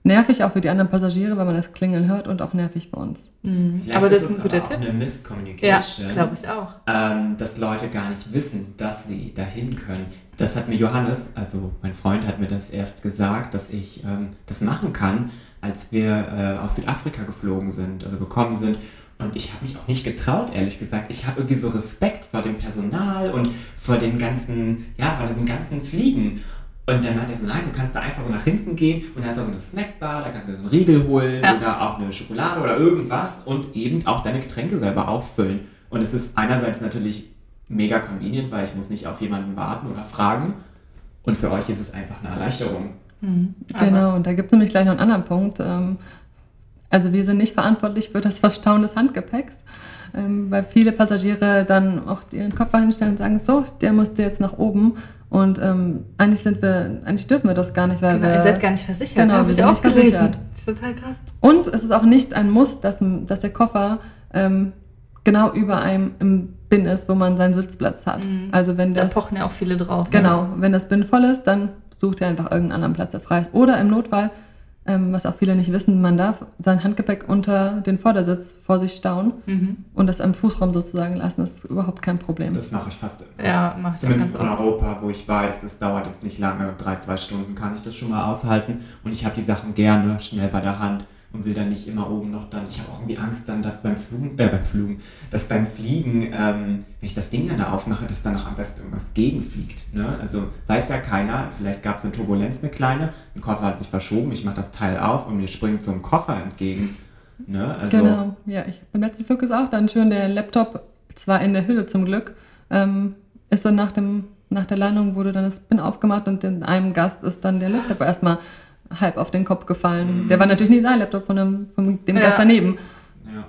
Speaker 1: nervig, auch für die anderen Passagiere, weil man das Klingeln hört und auch nervig für uns.
Speaker 2: Vielleicht
Speaker 4: Aber das ist ein guter
Speaker 2: aber auch
Speaker 4: Tipp.
Speaker 2: eine
Speaker 4: Ja,
Speaker 2: Misscommunication.
Speaker 4: glaube ich auch.
Speaker 2: ähm, dass Leute gar nicht wissen, dass sie dahin können. Das hat mir Johannes, also mein Freund, hat mir das erst gesagt, dass ich ähm, das machen kann, als wir äh, aus Südafrika geflogen sind, also gekommen sind. Und ich habe mich auch nicht getraut, ehrlich gesagt. Ich habe irgendwie so Respekt vor dem Personal und vor den ganzen, ja, vor diesem ganzen Fliegen. Und dann meinte er so, nein, du kannst da einfach so nach hinten gehen und hast da so eine Snackbar, da kannst du dir so einen Riegel holen
Speaker 4: Ja.
Speaker 2: oder auch eine Schokolade oder irgendwas und eben auch deine Getränke selber auffüllen. Und es ist einerseits natürlich mega convenient, weil ich muss nicht auf jemanden warten oder fragen. Und für euch ist es einfach eine Erleichterung.
Speaker 4: Mhm.
Speaker 1: Genau, und da gibt es nämlich gleich noch einen anderen Punkt. Ähm, also wir sind nicht verantwortlich für das Verstauen des Handgepäcks, ähm, weil viele Passagiere dann auch ihren Koffer hinstellen und sagen, so, der musste jetzt nach oben. Und ähm, eigentlich sind wir, eigentlich dürfen wir das gar nicht, weil
Speaker 4: Genau,
Speaker 1: wir,
Speaker 4: ihr seid gar nicht versichert.
Speaker 1: Genau,
Speaker 4: habe
Speaker 1: wir
Speaker 4: ich
Speaker 1: sind
Speaker 4: auch
Speaker 1: versichert.
Speaker 4: Das ist total krass.
Speaker 1: Und es ist auch nicht ein Muss, dass, dass der Koffer ähm, genau über einem im Bin ist, wo man seinen Sitzplatz hat.
Speaker 4: Mhm.
Speaker 1: Also wenn
Speaker 4: Da
Speaker 1: das,
Speaker 4: pochen ja auch viele drauf.
Speaker 1: genau, wenn das Bin voll ist, dann sucht ihr einfach irgendeinen anderen Platz, der frei ist. Oder im Notfall, ähm, was auch viele nicht wissen, man darf sein Handgepäck unter den Vordersitz vor sich stauen
Speaker 4: Mhm.
Speaker 1: und das im Fußraum sozusagen lassen. Das ist überhaupt kein Problem.
Speaker 2: Das mache ich fast immer.
Speaker 4: Ja, mach ich
Speaker 2: Zumindest in. Europa, wo ich weiß, das dauert jetzt nicht lange, drei, zwei Stunden kann ich das schon mal aushalten. Und ich habe die Sachen gerne schnell bei der Hand und will dann nicht immer oben noch dann. Ich habe auch irgendwie Angst dann, dass beim Flugen, äh, beim Flugen, dass beim Fliegen, ähm, wenn ich das Ding dann da aufmache, dass dann noch am besten irgendwas gegenfliegt. Ne? Also weiß ja keiner, vielleicht gab es eine Turbulenz, eine kleine, ein Koffer hat sich verschoben, ich mache das Teil auf und mir springt so ein Koffer entgegen. Ne? Also,
Speaker 1: Genau, ja. Ich, beim letzten Flug ist auch dann schön der Laptop, zwar in der Hülle zum Glück, ähm, ist dann nach, dem, nach der Landung wurde dann das Bin aufgemacht und in einem Gast ist dann der Laptop erstmal halb auf den Kopf gefallen.
Speaker 2: Mhm.
Speaker 1: Der war natürlich nicht sein Laptop von dem, von dem
Speaker 4: Ja.
Speaker 1: Gast daneben.
Speaker 2: ja.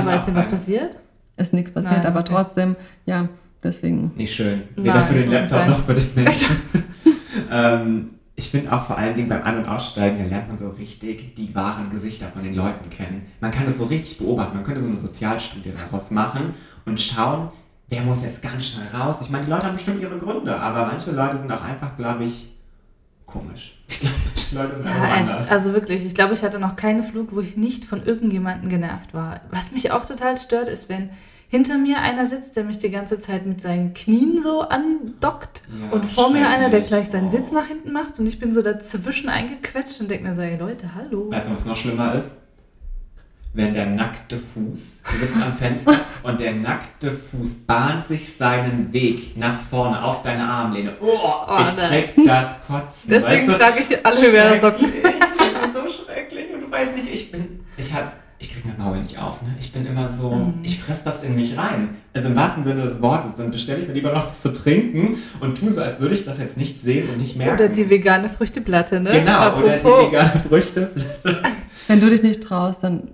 Speaker 4: Aber ist denn was passiert?
Speaker 1: Ist nichts passiert,
Speaker 4: Nein,
Speaker 1: aber
Speaker 4: okay.
Speaker 1: trotzdem, ja, deswegen.
Speaker 2: Nicht schön.
Speaker 4: Nein,
Speaker 2: Weder für
Speaker 4: das
Speaker 2: den Laptop noch für den Menschen. ähm, ich finde auch vor allen Dingen beim Ein- und Aussteigen, da lernt man so richtig die wahren Gesichter von den Leuten kennen. Man kann das so richtig beobachten. Man könnte so eine Sozialstudie daraus machen und schauen, wer muss jetzt ganz schnell raus. Ich meine, die Leute haben bestimmt ihre Gründe, aber manche Leute sind auch einfach, glaube ich, komisch. Ich glaube, Leute sind
Speaker 4: Ja,
Speaker 2: einfach
Speaker 4: echt.
Speaker 2: anders.
Speaker 4: Also wirklich, ich glaube, ich hatte noch keinen Flug, wo ich nicht von irgendjemandem genervt war. Was mich auch total stört, ist, wenn hinter mir einer sitzt, der mich die ganze Zeit mit seinen Knien so andockt
Speaker 2: Ja,
Speaker 4: und vor mir einer, der gleich seinen
Speaker 2: Oh.
Speaker 4: Sitz nach hinten macht und ich bin so dazwischen eingequetscht und denke mir so, ey Leute, hallo.
Speaker 2: Weißt du, was noch schlimmer ist? Wenn der nackte Fuß, du sitzt am Fenster und der nackte Fuß bahnt sich seinen Weg nach vorne auf deine Armlehne. Oh,
Speaker 4: Oh,
Speaker 2: ich
Speaker 4: nein.
Speaker 2: krieg das Kotzen.
Speaker 4: Deswegen
Speaker 2: weißt du?
Speaker 4: trage ich alle.
Speaker 2: Schrecklich. Das ist so schrecklich und du weißt nicht, ich bin, ich hab, ich krieg mein Maul nicht auf, ne? Ich bin immer so,
Speaker 4: Mhm.
Speaker 2: ich fress das in mich rein. Also im wahrsten Sinne des Wortes, dann bestelle ich mir lieber noch was zu trinken und tu so, als würde ich das jetzt nicht sehen und nicht merken.
Speaker 4: Oder die vegane Früchteplatte, ne?
Speaker 2: Genau, oder die
Speaker 4: Apropos.
Speaker 2: vegane Früchte.
Speaker 1: Wenn du dich nicht traust, dann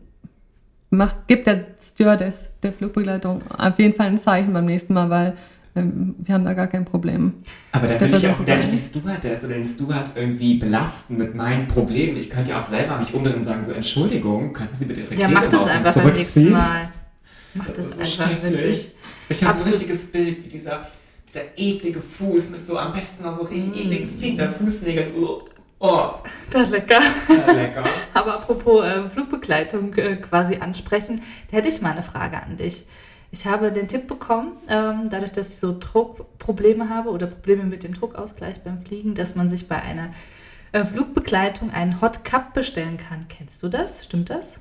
Speaker 1: mach, gib der Stewardess der Flugbegleitung auf jeden Fall ein Zeichen beim nächsten Mal, weil ähm, wir haben da gar kein Problem.
Speaker 2: Aber da
Speaker 1: Der
Speaker 2: will ich auch gar nicht die
Speaker 1: es
Speaker 2: Stewardess oder den Steward irgendwie belasten mit meinen Problemen. Ich könnte ja auch selber mich umdrehen und sagen, so Entschuldigung, könnten Sie bitte Ihre
Speaker 4: Ja, mach das einfach beim nächsten? Mal. Mach das,
Speaker 2: Das ist so
Speaker 4: einfach
Speaker 2: schrecklich.
Speaker 4: wirklich.
Speaker 2: Ich habe so ein richtiges Bild, wie dieser, dieser eklige Fuß mit so am besten noch so richtig
Speaker 4: Mm.
Speaker 2: ekligen Finger, Fußnägeln. Oh, oh
Speaker 4: Das ist lecker.
Speaker 2: ja, lecker.
Speaker 4: Aber apropos äh, Flugbegleitung äh, quasi ansprechen, da hätte ich mal eine Frage an dich. Ich habe den Tipp bekommen, ähm, dadurch, dass ich so Druckprobleme habe oder Probleme mit dem Druckausgleich beim Fliegen, dass man sich bei einer äh, Flugbegleitung einen Hot Cup bestellen kann. Kennst du das? Stimmt das?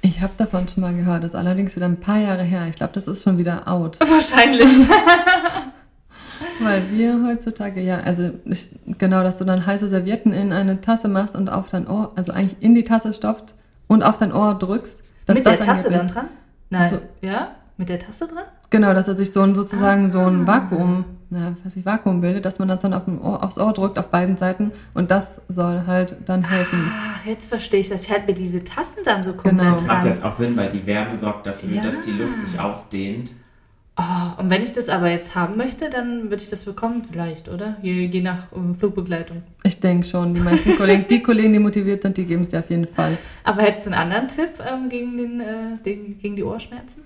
Speaker 1: Ich habe davon schon mal gehört, das ist allerdings wieder ein paar Jahre her. Ich glaube, das ist schon wieder out.
Speaker 4: Wahrscheinlich.
Speaker 1: Weil wir heutzutage, ja, also ich, genau, dass du dann heiße Servietten in eine Tasse machst und auf dein Ohr, also eigentlich in die Tasse stopft und auf dein Ohr drückst. dass
Speaker 4: mit der
Speaker 1: das
Speaker 4: Tasse dann dran? Nein.
Speaker 1: So.
Speaker 4: Ja? Mit der Tasse dran?
Speaker 1: Genau, dass er sich so ein, sozusagen so ein
Speaker 4: Ah.
Speaker 1: Vakuum, na, was ich Vakuum bildet, dass man das dann auf dem Ohr, aufs Ohr drückt auf beiden Seiten und das soll halt dann helfen.
Speaker 4: Ach, jetzt verstehe ich das. Ich halte mir diese Tassen dann so
Speaker 1: Genau.
Speaker 4: komisch
Speaker 2: Das macht jetzt auch Sinn, weil die Wärme sorgt dafür,
Speaker 4: Ja.
Speaker 2: dass die Luft sich ausdehnt.
Speaker 4: Oh, und wenn ich das aber jetzt haben möchte, dann würde ich das bekommen, vielleicht, oder? Je, je nach ähm, Flugbegleitung.
Speaker 1: Ich denke schon, die meisten Kollegen, die Kollegen, die motiviert sind, die geben es dir auf jeden Fall.
Speaker 4: Aber hättest du einen anderen Tipp ähm, gegen, den, äh, den, gegen die Ohrschmerzen?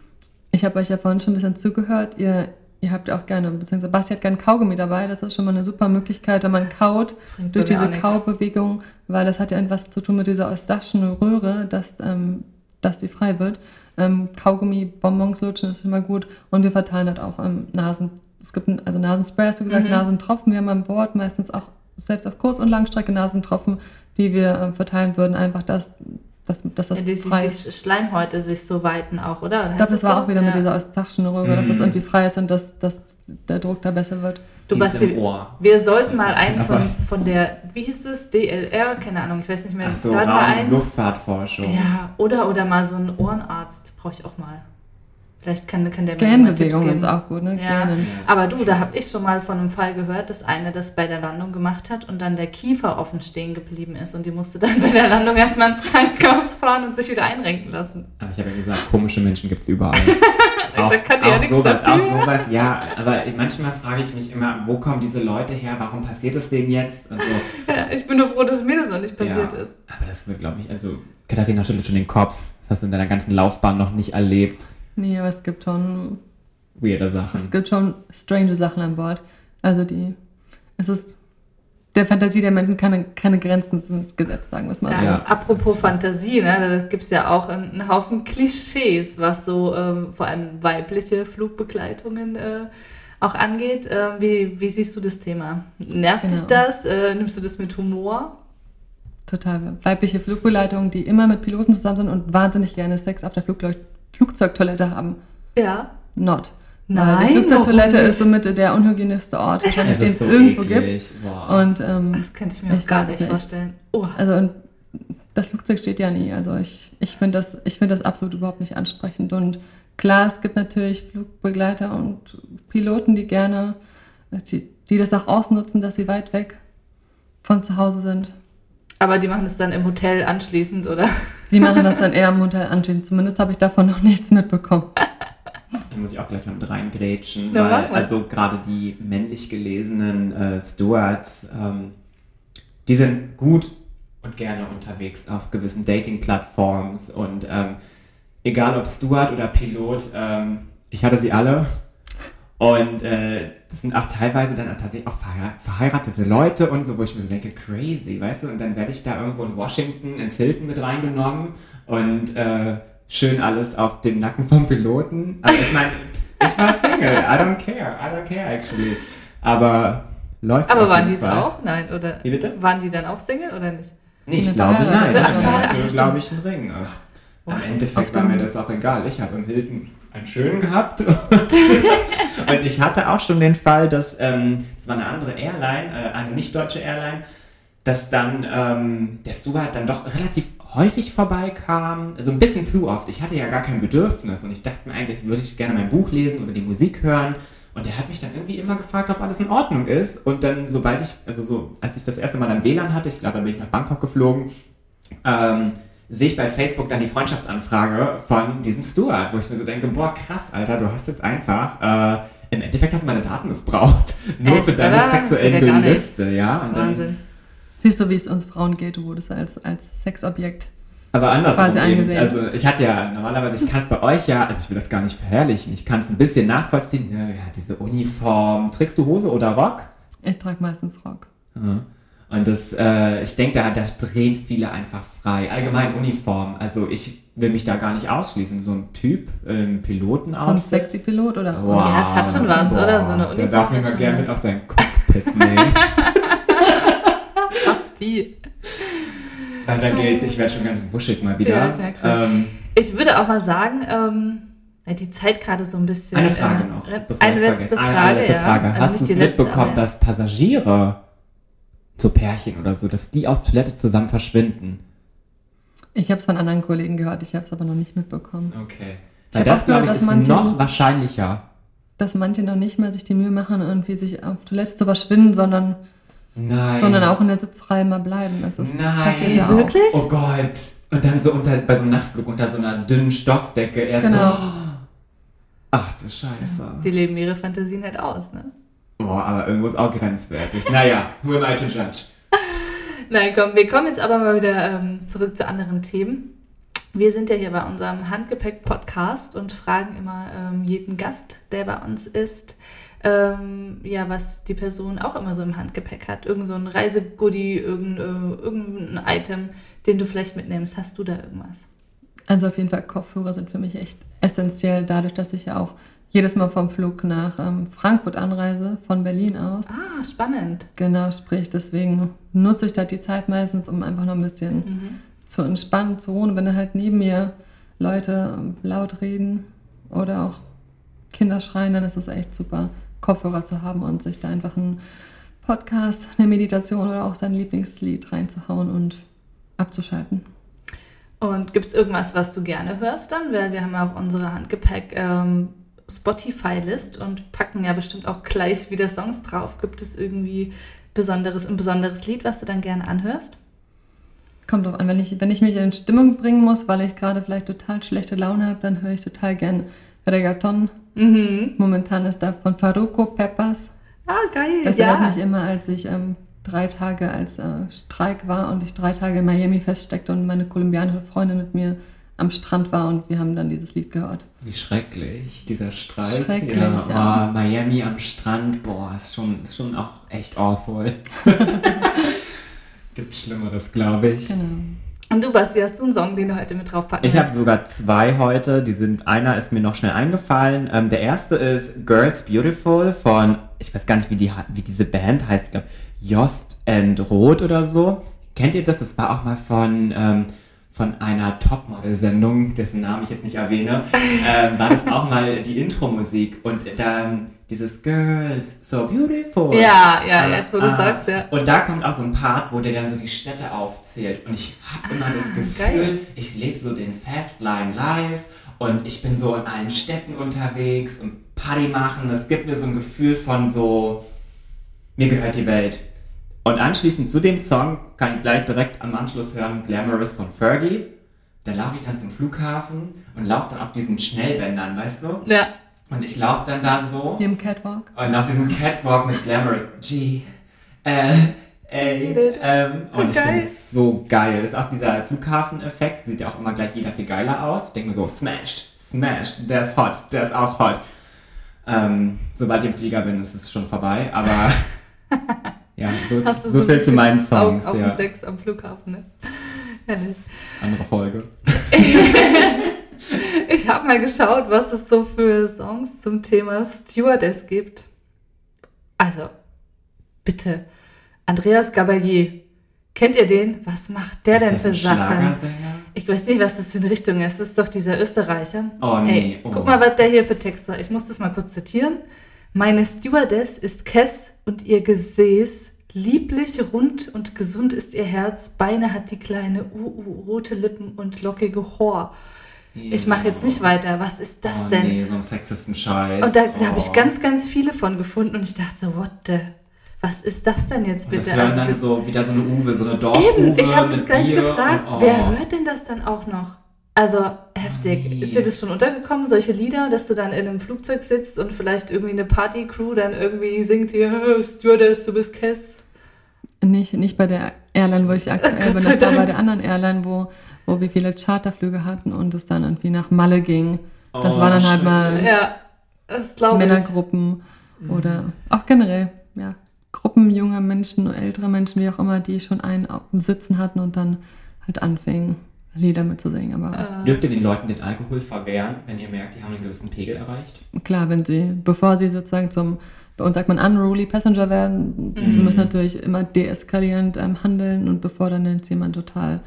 Speaker 1: Ich habe euch ja vorhin schon ein bisschen zugehört. Ihr, ihr habt ja auch gerne, beziehungsweise Basti hat gerne Kaugummi dabei. Das ist schon mal eine super Möglichkeit, wenn man kaut
Speaker 4: Bringt
Speaker 1: durch diese. Kaubewegung, weil das hat ja etwas zu tun mit dieser eustachen Röhre, dass, ähm, dass die frei wird. Ähm, Kaugummi, Bonbons lutschen ist immer gut und wir verteilen halt auch ähm, Nasen. Es gibt ein, also Nasenspray, hast du gesagt,
Speaker 4: Mhm.
Speaker 1: Nasentropfen. Wir haben an Bord meistens auch selbst auf Kurz- und Langstrecke Nasentropfen, die wir ähm, verteilen würden, einfach, dass, dass, dass das
Speaker 4: ja, die,
Speaker 1: frei
Speaker 4: die, die Schleimhäute sich so weiten auch, oder? oder
Speaker 1: ich glaube, das war
Speaker 4: so?
Speaker 1: auch wieder mit
Speaker 4: Ja.
Speaker 1: dieser eustachen Röhre, dass das
Speaker 2: Mhm.
Speaker 1: irgendwie frei ist und dass, dass der Druck da besser wird.
Speaker 4: Du,
Speaker 2: Die ist
Speaker 4: Basti,
Speaker 2: im Ohr.
Speaker 4: wir sollten mal einen von, von der, wie hieß es, DLR, keine Ahnung, ich weiß nicht mehr.
Speaker 2: Ach so, Raum-. Luftfahrtforschung.
Speaker 4: Ja, oder, oder mal so einen Ohrenarzt brauche ich auch mal. Vielleicht kann, kann der geben.
Speaker 1: ist auch gut, ne?
Speaker 4: Ja. Aber du, da habe ich schon mal von einem Fall gehört, dass eine das bei der Landung gemacht hat und dann der Kiefer offen stehen geblieben ist und die musste dann bei der Landung erstmal ins Krankenhaus fahren und sich wieder einrenken lassen.
Speaker 2: Aber ich habe ja gesagt, komische Menschen gibt es überall. auch,
Speaker 4: Da kann die ja
Speaker 2: auch, sowas,
Speaker 4: dafür.
Speaker 2: auch sowas, ja. Aber manchmal frage ich mich immer, wo kommen diese Leute her? Warum passiert es denen jetzt? Also,
Speaker 4: Ja, ich bin nur froh, dass mir das noch nicht passiert
Speaker 2: ja.
Speaker 4: ist.
Speaker 2: Aber das wird, glaube ich, also Katharina schüttelt schon den Kopf. Das hast du in deiner ganzen Laufbahn noch nicht erlebt.
Speaker 1: Nee, aber es gibt schon,
Speaker 2: Weirde
Speaker 1: es
Speaker 2: Sachen.
Speaker 1: gibt schon strange Sachen an Bord. Also die, es ist der Fantasie der Menschen keine, keine Grenzen ins Gesetz, sagen wir es mal
Speaker 4: Ja,
Speaker 1: so.
Speaker 2: Ja.
Speaker 4: Apropos Fantasie, ne, da gibt es ja auch einen, Haufen Klischees, was so ähm, vor allem weibliche Flugbegleitungen äh, auch angeht. Ähm, wie, wie siehst du das Thema? Nervt dich
Speaker 1: Genau.
Speaker 4: das? Äh, nimmst du das mit Humor?
Speaker 1: Total weibliche Flugbegleitungen, die immer mit Piloten zusammen sind und wahnsinnig gerne Sex auf der Flugzeug Flugzeugtoilette haben.
Speaker 4: Ja.
Speaker 1: Not.
Speaker 4: Nein,
Speaker 1: Weil die Flugzeugtoilette ist somit der unhygienischste Ort,
Speaker 2: Es
Speaker 1: den es
Speaker 2: so
Speaker 1: irgendwo
Speaker 2: eklig.
Speaker 1: gibt.
Speaker 2: Boah.
Speaker 1: Und ähm,
Speaker 4: Das könnte ich mir auch gar nicht vorstellen. Oh.
Speaker 1: Also und das Flugzeug steht ja nie. Also ich, ich finde das, ich finde das absolut überhaupt nicht ansprechend. Und klar, es gibt natürlich Flugbegleiter und Piloten, die gerne, die, die das auch ausnutzen, dass sie weit weg von zu Hause sind.
Speaker 4: Aber die machen es dann im Hotel anschließend, oder?
Speaker 1: Die machen das dann eher im Hotel anschließend. Zumindest habe ich davon noch nichts mitbekommen.
Speaker 2: Da muss ich auch gleich mal mit reingrätschen,
Speaker 4: Ja,
Speaker 2: weil also gerade die männlich gelesenen äh, Stewards, ähm, die sind gut und gerne unterwegs auf gewissen Dating-Plattforms und ähm, egal ob Steward oder Pilot, ähm, ich hatte sie alle und äh, das sind auch teilweise dann auch tatsächlich auch verhe- verheiratete Leute und so, wo ich mir so denke, crazy, weißt du, und dann werde ich da irgendwo in Washington ins Hilton mit reingenommen und äh, schön alles auf dem Nacken vom Piloten. Also ich meine, ich war Single, I don't care, I don't care actually. Aber läuft
Speaker 4: Aber waren die es auch? Nein, oder?
Speaker 2: Wie bitte?
Speaker 4: Waren die dann auch Single oder nicht?
Speaker 2: Nee, ich glaube nein. Ich hatte, glaube ich, einen Ring. Ach, Im Endeffekt war mir das auch egal. Ich habe im Hilton einen schönen gehabt. und ich hatte auch schon den Fall, dass ähm, das war eine andere Airline, äh, eine nicht deutsche Airline, dass dann ähm, der Steward dann doch relativ häufig vorbeikam, also ein bisschen zu oft. Ich hatte ja gar kein Bedürfnis und ich dachte mir eigentlich, würde ich gerne mein Buch lesen oder die Musik hören. Und er hat mich dann irgendwie immer gefragt, ob alles in Ordnung ist. Und dann, sobald ich, also so, als ich das erste Mal dann WLAN hatte, ich glaube, da bin ich nach Bangkok geflogen, ähm, sehe ich bei Facebook dann die Freundschaftsanfrage von diesem Steward, wo ich mir so denke, boah, krass, Alter, du hast jetzt einfach, äh, im Endeffekt hast du meine Daten missbraucht. Nur
Speaker 4: Echt,
Speaker 2: für deine
Speaker 4: oder?
Speaker 2: sexuellen
Speaker 4: nicht.
Speaker 2: Gelüste, ja. Und dann,
Speaker 4: Wahnsinn.
Speaker 1: Siehst du, wie es uns Frauen geht, du wurdest als, als Sexobjekt.
Speaker 2: aber andersrum
Speaker 1: Quasi
Speaker 2: eben.
Speaker 1: eingesehen.
Speaker 2: Also ich hatte ja normalerweise, ich kann es bei euch ja, also ich will das gar nicht verherrlichen, ich kann es ein bisschen nachvollziehen. Ja, ja, diese Uniform. Trägst du Hose oder Rock?
Speaker 1: Ich trage meistens Rock.
Speaker 2: Ja. Und das, äh, ich denke, da, da drehen viele einfach frei. Allgemein Uniform. Also ich will mich da gar nicht ausschließen. So ein Typ im
Speaker 1: So ein
Speaker 2: Piloten-Outfit.
Speaker 1: sexy Pilot oder
Speaker 2: Wow,
Speaker 4: Ja, es hat schon was, oder? So eine
Speaker 2: Der
Speaker 4: Uniform
Speaker 2: darf mich
Speaker 4: ist
Speaker 2: mal gerne mit auf sein Cockpit nehmen.
Speaker 4: Basti.
Speaker 2: ja, da geht's. Ich werde schon ganz wuschig mal wieder.
Speaker 4: Ja, ich
Speaker 2: ähm,
Speaker 4: Ich würde auch mal sagen, ähm, ja, die Zeit gerade so ein bisschen.
Speaker 2: eine Frage
Speaker 4: ähm,
Speaker 2: noch.
Speaker 4: eine letzte. Frage.
Speaker 2: Eine letzte
Speaker 4: ja.
Speaker 2: Frage.
Speaker 4: Also
Speaker 2: Hast
Speaker 4: nicht
Speaker 2: du es mitbekommen,
Speaker 4: aber-
Speaker 2: dass Passagiere, so Pärchen oder so, dass die auf Toilette zusammen verschwinden?
Speaker 1: Ich habe es von anderen Kollegen gehört, ich habe es aber noch nicht mitbekommen.
Speaker 2: Okay. Weil das, glaube ich,
Speaker 1: gehört,
Speaker 2: ist
Speaker 1: dass manche-
Speaker 2: noch wahrscheinlicher.
Speaker 1: Dass manche noch nicht mal sich die Mühe machen, irgendwie sich auf Toilette zu verschwinden, sondern,
Speaker 2: Nein.
Speaker 1: sondern auch in der Sitzreihe mal bleiben. Das ist,
Speaker 2: Nein,
Speaker 1: passiert ja
Speaker 4: wirklich?
Speaker 1: auch.
Speaker 2: Oh Gott. Und dann so unter, bei so einem Nachtflug unter so einer dünnen Stoffdecke erst
Speaker 1: Genau.
Speaker 2: Oh. Ach du Scheiße.
Speaker 4: Die leben ihre Fantasien halt aus, ne?
Speaker 2: Boah, aber irgendwo ist auch grenzwertig. Naja, who am I to judge?
Speaker 4: Nein, komm, wir kommen jetzt aber mal wieder ähm, zurück zu anderen Themen. Wir sind ja hier bei unserem Handgepäck-Podcast und fragen immer ähm, jeden Gast, der bei uns ist, ähm, ja, was die Person auch immer so im Handgepäck hat. Irgend so ein Reisegoodie, irgendein, äh, irgendein Item, den du vielleicht mitnimmst. Hast du da irgendwas?
Speaker 1: Also auf jeden Fall Kopfhörer sind für mich echt essentiell, dadurch, dass ich ja auch jedes Mal vom Flug nach ähm, Frankfurt anreise, von Berlin aus.
Speaker 4: Ah, spannend.
Speaker 1: Genau, sprich, deswegen nutze ich da die Zeit meistens, um einfach noch ein bisschen
Speaker 4: Mhm.
Speaker 1: zu entspannen, zu ruhen. Wenn da halt neben mir Leute ähm, laut reden oder auch Kinder schreien, dann ist es echt super, Kopfhörer zu haben und sich da einfach einen Podcast, eine Meditation oder auch sein Lieblingslied reinzuhauen und abzuschalten.
Speaker 4: Und gibt es irgendwas, was du gerne hörst dann? Weil wir haben ja auch unsere Handgepäck ähm, Spotify-List und packen ja bestimmt auch gleich wieder Songs drauf. Gibt es irgendwie besonderes, ein besonderes Lied, was du dann gerne anhörst?
Speaker 1: Kommt drauf an, wenn ich, wenn ich mich in Stimmung bringen muss, weil ich gerade vielleicht total schlechte Laune habe, dann höre ich total gern Reggaeton.
Speaker 4: Mhm.
Speaker 1: Momentan ist da von Faruko Peppers.
Speaker 4: Ah, geil.
Speaker 1: Das
Speaker 4: ja.
Speaker 1: erinnert mich immer, als ich ähm, drei Tage als äh, Streik war und ich drei Tage in Miami feststeckte und meine kolumbianische Freundin mit mir am Strand war und wir haben dann dieses Lied gehört.
Speaker 2: Wie schrecklich, dieser Streik.
Speaker 1: Schrecklich,
Speaker 2: ja.
Speaker 1: ja.
Speaker 2: Oh, Miami am Strand, boah, ist schon, ist schon auch echt awful. Gibt Schlimmeres, glaube ich.
Speaker 1: Genau.
Speaker 4: Und du, Basti, hast du einen Song, den du heute mit draufpacken
Speaker 2: Ich habe sogar zwei heute. Die sind, einer ist mir noch schnell eingefallen. Ähm, der erste ist Girls Beautiful von, ich weiß gar nicht, wie, die, wie diese Band heißt. Ich glaube, Jost and Roth oder so. Kennt ihr das? Das war auch mal von, ähm, von einer Topmodel-Sendung, dessen Namen ich jetzt nicht erwähne. ähm, war das auch mal die Intro-Musik. Und dann dieses Girls, so beautiful.
Speaker 4: Ja, ja, jetzt wo du
Speaker 2: ah.
Speaker 4: sagst, ja.
Speaker 2: Und da kommt auch so ein Part, wo der dann so die Städte aufzählt. Und ich habe immer
Speaker 4: Ah,
Speaker 2: das Gefühl,
Speaker 4: geil.
Speaker 2: ich lebe so den Fastline Life und ich bin so in allen Städten unterwegs und Party machen. Das gibt mir so ein Gefühl von so, mir gehört die Welt. Und anschließend zu dem Song kann ich gleich direkt am Anschluss hören Glamorous von Fergie. Da laufe ich dann zum Flughafen und laufe dann auf diesen Schnellbändern, weißt du?
Speaker 4: Ja.
Speaker 2: Und ich laufe dann da so
Speaker 1: Wie im Catwalk.
Speaker 2: und auf diesem Catwalk mit Glamorous G, L, A, M. Und ich finde es so geil. Das ist auch dieser Flughafeneffekt. Sieht ja auch immer gleich jeder viel geiler aus. Ich denke mir so, Smash, Smash, der ist hot, der ist auch hot. Ähm, sobald ich im Flieger bin, ist es schon vorbei. Aber ja, so,
Speaker 4: Hast du
Speaker 2: so
Speaker 4: ein
Speaker 2: viel zu meinen Songs.
Speaker 4: Auf, auf
Speaker 2: ja.
Speaker 4: Sex am Flughafen, ne? Herrlich.
Speaker 2: Andere Folge.
Speaker 4: Ich habe mal geschaut, was es so für Songs zum Thema Stewardess gibt. Also, bitte. Andreas Gabalier. Kennt ihr den? Was macht der
Speaker 2: Ist
Speaker 4: denn für Sachen? Ich weiß nicht, was das für eine Richtung ist. Das ist doch dieser Österreicher.
Speaker 2: Oh nee.
Speaker 4: Ey,
Speaker 2: oh.
Speaker 4: guck mal, was der hier für Texte. Ich muss das mal kurz zitieren. Meine Stewardess ist Kess und ihr Gesäß. Lieblich, rund und gesund ist ihr Herz. Beine hat die kleine UU, rote Lippen und lockige Haar. Ich mache jetzt nicht weiter. Was ist das
Speaker 2: oh,
Speaker 4: denn?
Speaker 2: Nee, so ein Sexisten-Scheiß.
Speaker 4: Und da, da habe
Speaker 2: oh.
Speaker 4: ich ganz, ganz viele von gefunden und ich dachte so, what the, was ist das denn jetzt
Speaker 2: Und
Speaker 4: bitte?
Speaker 2: Das hören
Speaker 4: Also
Speaker 2: dann
Speaker 4: das-
Speaker 2: so wieder so eine Uwe, so eine Dorf-Uwe
Speaker 4: Eben, ich habe mich gleich
Speaker 2: Bier
Speaker 4: gefragt,
Speaker 2: und, oh.
Speaker 4: wer hört denn das dann auch noch? Also heftig.
Speaker 2: Nee.
Speaker 4: Ist dir das schon untergekommen, solche Lieder, dass du dann in einem Flugzeug sitzt und vielleicht irgendwie eine Party-Crew dann irgendwie singt hier, "Hey, Stewardess, du bist Kess.
Speaker 1: Nicht, nicht bei der Airline, wo ich aktuell bin, das war bei der anderen Airline, wo, wo wir viele Charterflüge hatten und es dann irgendwie nach Malle ging. Das
Speaker 2: Oh,
Speaker 1: war dann halt mal.
Speaker 4: Ja, das glaube ich.
Speaker 1: Männergruppen oder auch generell, ja, Gruppen junger Menschen, älterer Menschen, wie auch immer, die schon einen auf dem Sitzen hatten und dann halt anfingen, Lieder mitzusingen. Aber
Speaker 4: Äh,
Speaker 2: Dürft ihr den Leuten den Alkohol verwehren, wenn ihr merkt, die haben einen gewissen Pegel erreicht?
Speaker 1: klar, wenn sie, bevor sie sozusagen zum, bei uns sagt man unruly Passenger werden,
Speaker 4: Mhm.
Speaker 1: muss natürlich immer deeskalierend ähm, handeln und bevor dann jetzt jemand total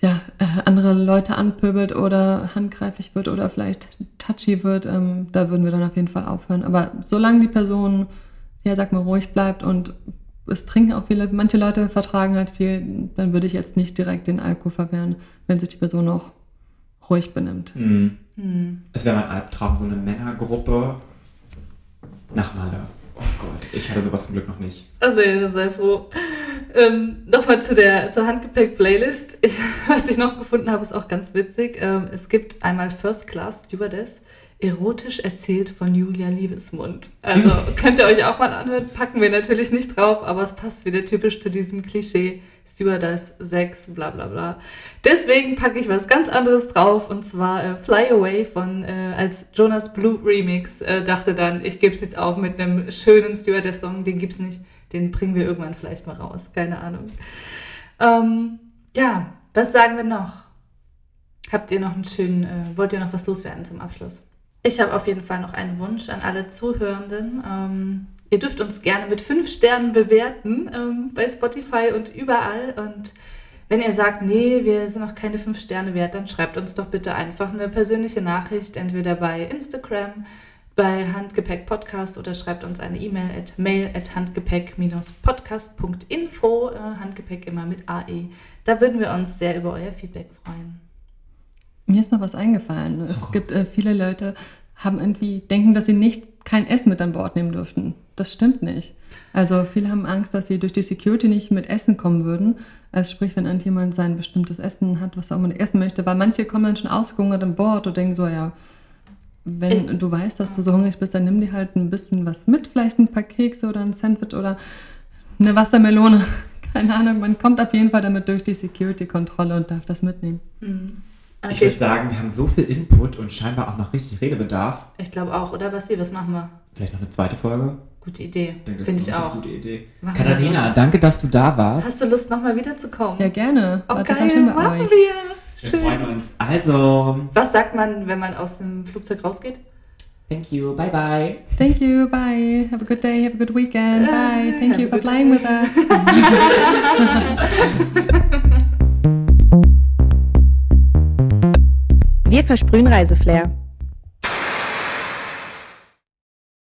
Speaker 1: ja, äh, andere Leute anpöbelt oder handgreiflich wird oder vielleicht touchy wird, ähm, da würden wir dann auf jeden Fall aufhören. Aber solange die Person, ja, sag mal, ruhig bleibt und es trinken auch viele, manche Leute vertragen halt viel, dann würde ich jetzt nicht direkt den Alkohol verwehren, wenn sich die Person noch ruhig benimmt.
Speaker 2: Hm.
Speaker 4: hm.
Speaker 2: Es wäre mein Albtraum, so eine Männergruppe nach Malle. Oh Gott, ich hatte sowas zum Glück noch nicht.
Speaker 4: Oh nee, sei froh. Ähm, Nochmal zu der zur Handgepäck-Playlist. Ich, was ich noch gefunden habe, ist auch ganz witzig. Ähm, es gibt einmal First Class Stewardess, erotisch erzählt von Julia Liebesmund. Also könnt ihr euch auch mal anhören. Packen wir natürlich nicht drauf, aber es passt wieder typisch zu diesem Klischee. Stewardess, Sex, bla bla bla. Deswegen packe ich was ganz anderes drauf und zwar äh, Fly Away von äh, als Jonas Blue Remix. Äh, dachte dann, ich gebe es jetzt auf mit einem schönen Stewardess-Song, den gibt's nicht. Den bringen wir irgendwann vielleicht mal raus. Keine Ahnung. Ähm, ja, was sagen wir noch? Habt ihr noch einen schönen, äh, wollt ihr noch was loswerden zum Abschluss? Ich habe auf jeden Fall noch einen Wunsch an alle Zuhörenden. Ähm, ihr dürft uns gerne mit fünf Sternen bewerten ähm, bei Spotify und überall. Und wenn ihr sagt, nee, wir sind noch keine fünf Sterne wert, dann schreibt uns doch bitte einfach eine persönliche Nachricht, entweder bei Instagram, bei Handgepäck Podcast oder schreibt uns eine E-Mail at mail at handgepäck-podcast.info. Äh, Handgepäck immer mit AE. Da würden wir uns sehr über euer Feedback freuen.
Speaker 1: Mir ist noch was eingefallen. Es
Speaker 2: Hau
Speaker 1: gibt äh, viele Leute, haben irgendwie, denken, dass sie nicht kein Essen mit an Bord nehmen dürften. Das stimmt nicht. Also viele haben Angst, dass sie durch die Security nicht mit Essen kommen würden. Also sprich, wenn irgendjemand sein bestimmtes Essen hat, was er auch mal essen möchte. Weil manche kommen dann schon ausgehungert an Bord und denken so, ja, wenn
Speaker 4: Ich-
Speaker 1: du weißt, dass du so hungrig bist, dann nimm dir halt ein bisschen was mit, vielleicht ein paar Kekse oder ein Sandwich oder eine Wassermelone. Keine Ahnung, man kommt auf jeden Fall damit durch die Security-Kontrolle und darf das mitnehmen.
Speaker 4: Mhm.
Speaker 2: Ich
Speaker 4: Okay.
Speaker 2: würde sagen, wir haben so viel Input und scheinbar auch noch richtig Redebedarf.
Speaker 4: Ich glaube auch, oder Basti? Was machen wir?
Speaker 2: Vielleicht noch eine zweite Folge?
Speaker 4: Gute Idee.
Speaker 2: Ich
Speaker 4: Finde ich auch.
Speaker 2: gute Idee.
Speaker 4: Machen wir
Speaker 2: Katharina, danke, dass du da warst.
Speaker 4: Hast du Lust, nochmal wiederzukommen?
Speaker 1: Ja, gerne.
Speaker 4: Oh,
Speaker 1: War total
Speaker 4: geil, machen
Speaker 1: euch.
Speaker 4: wir.
Speaker 2: Wir
Speaker 4: Schön.
Speaker 2: freuen uns. Also,
Speaker 4: Was sagt man, wenn man aus dem Flugzeug rausgeht?
Speaker 2: thank you, bye bye.
Speaker 1: Thank you. Bye. Have a good day. Have a good weekend. Bye. Thank
Speaker 4: Have
Speaker 1: you
Speaker 4: a
Speaker 1: for flying with
Speaker 4: day.
Speaker 1: us.
Speaker 3: Wir versprühen Reiseflair.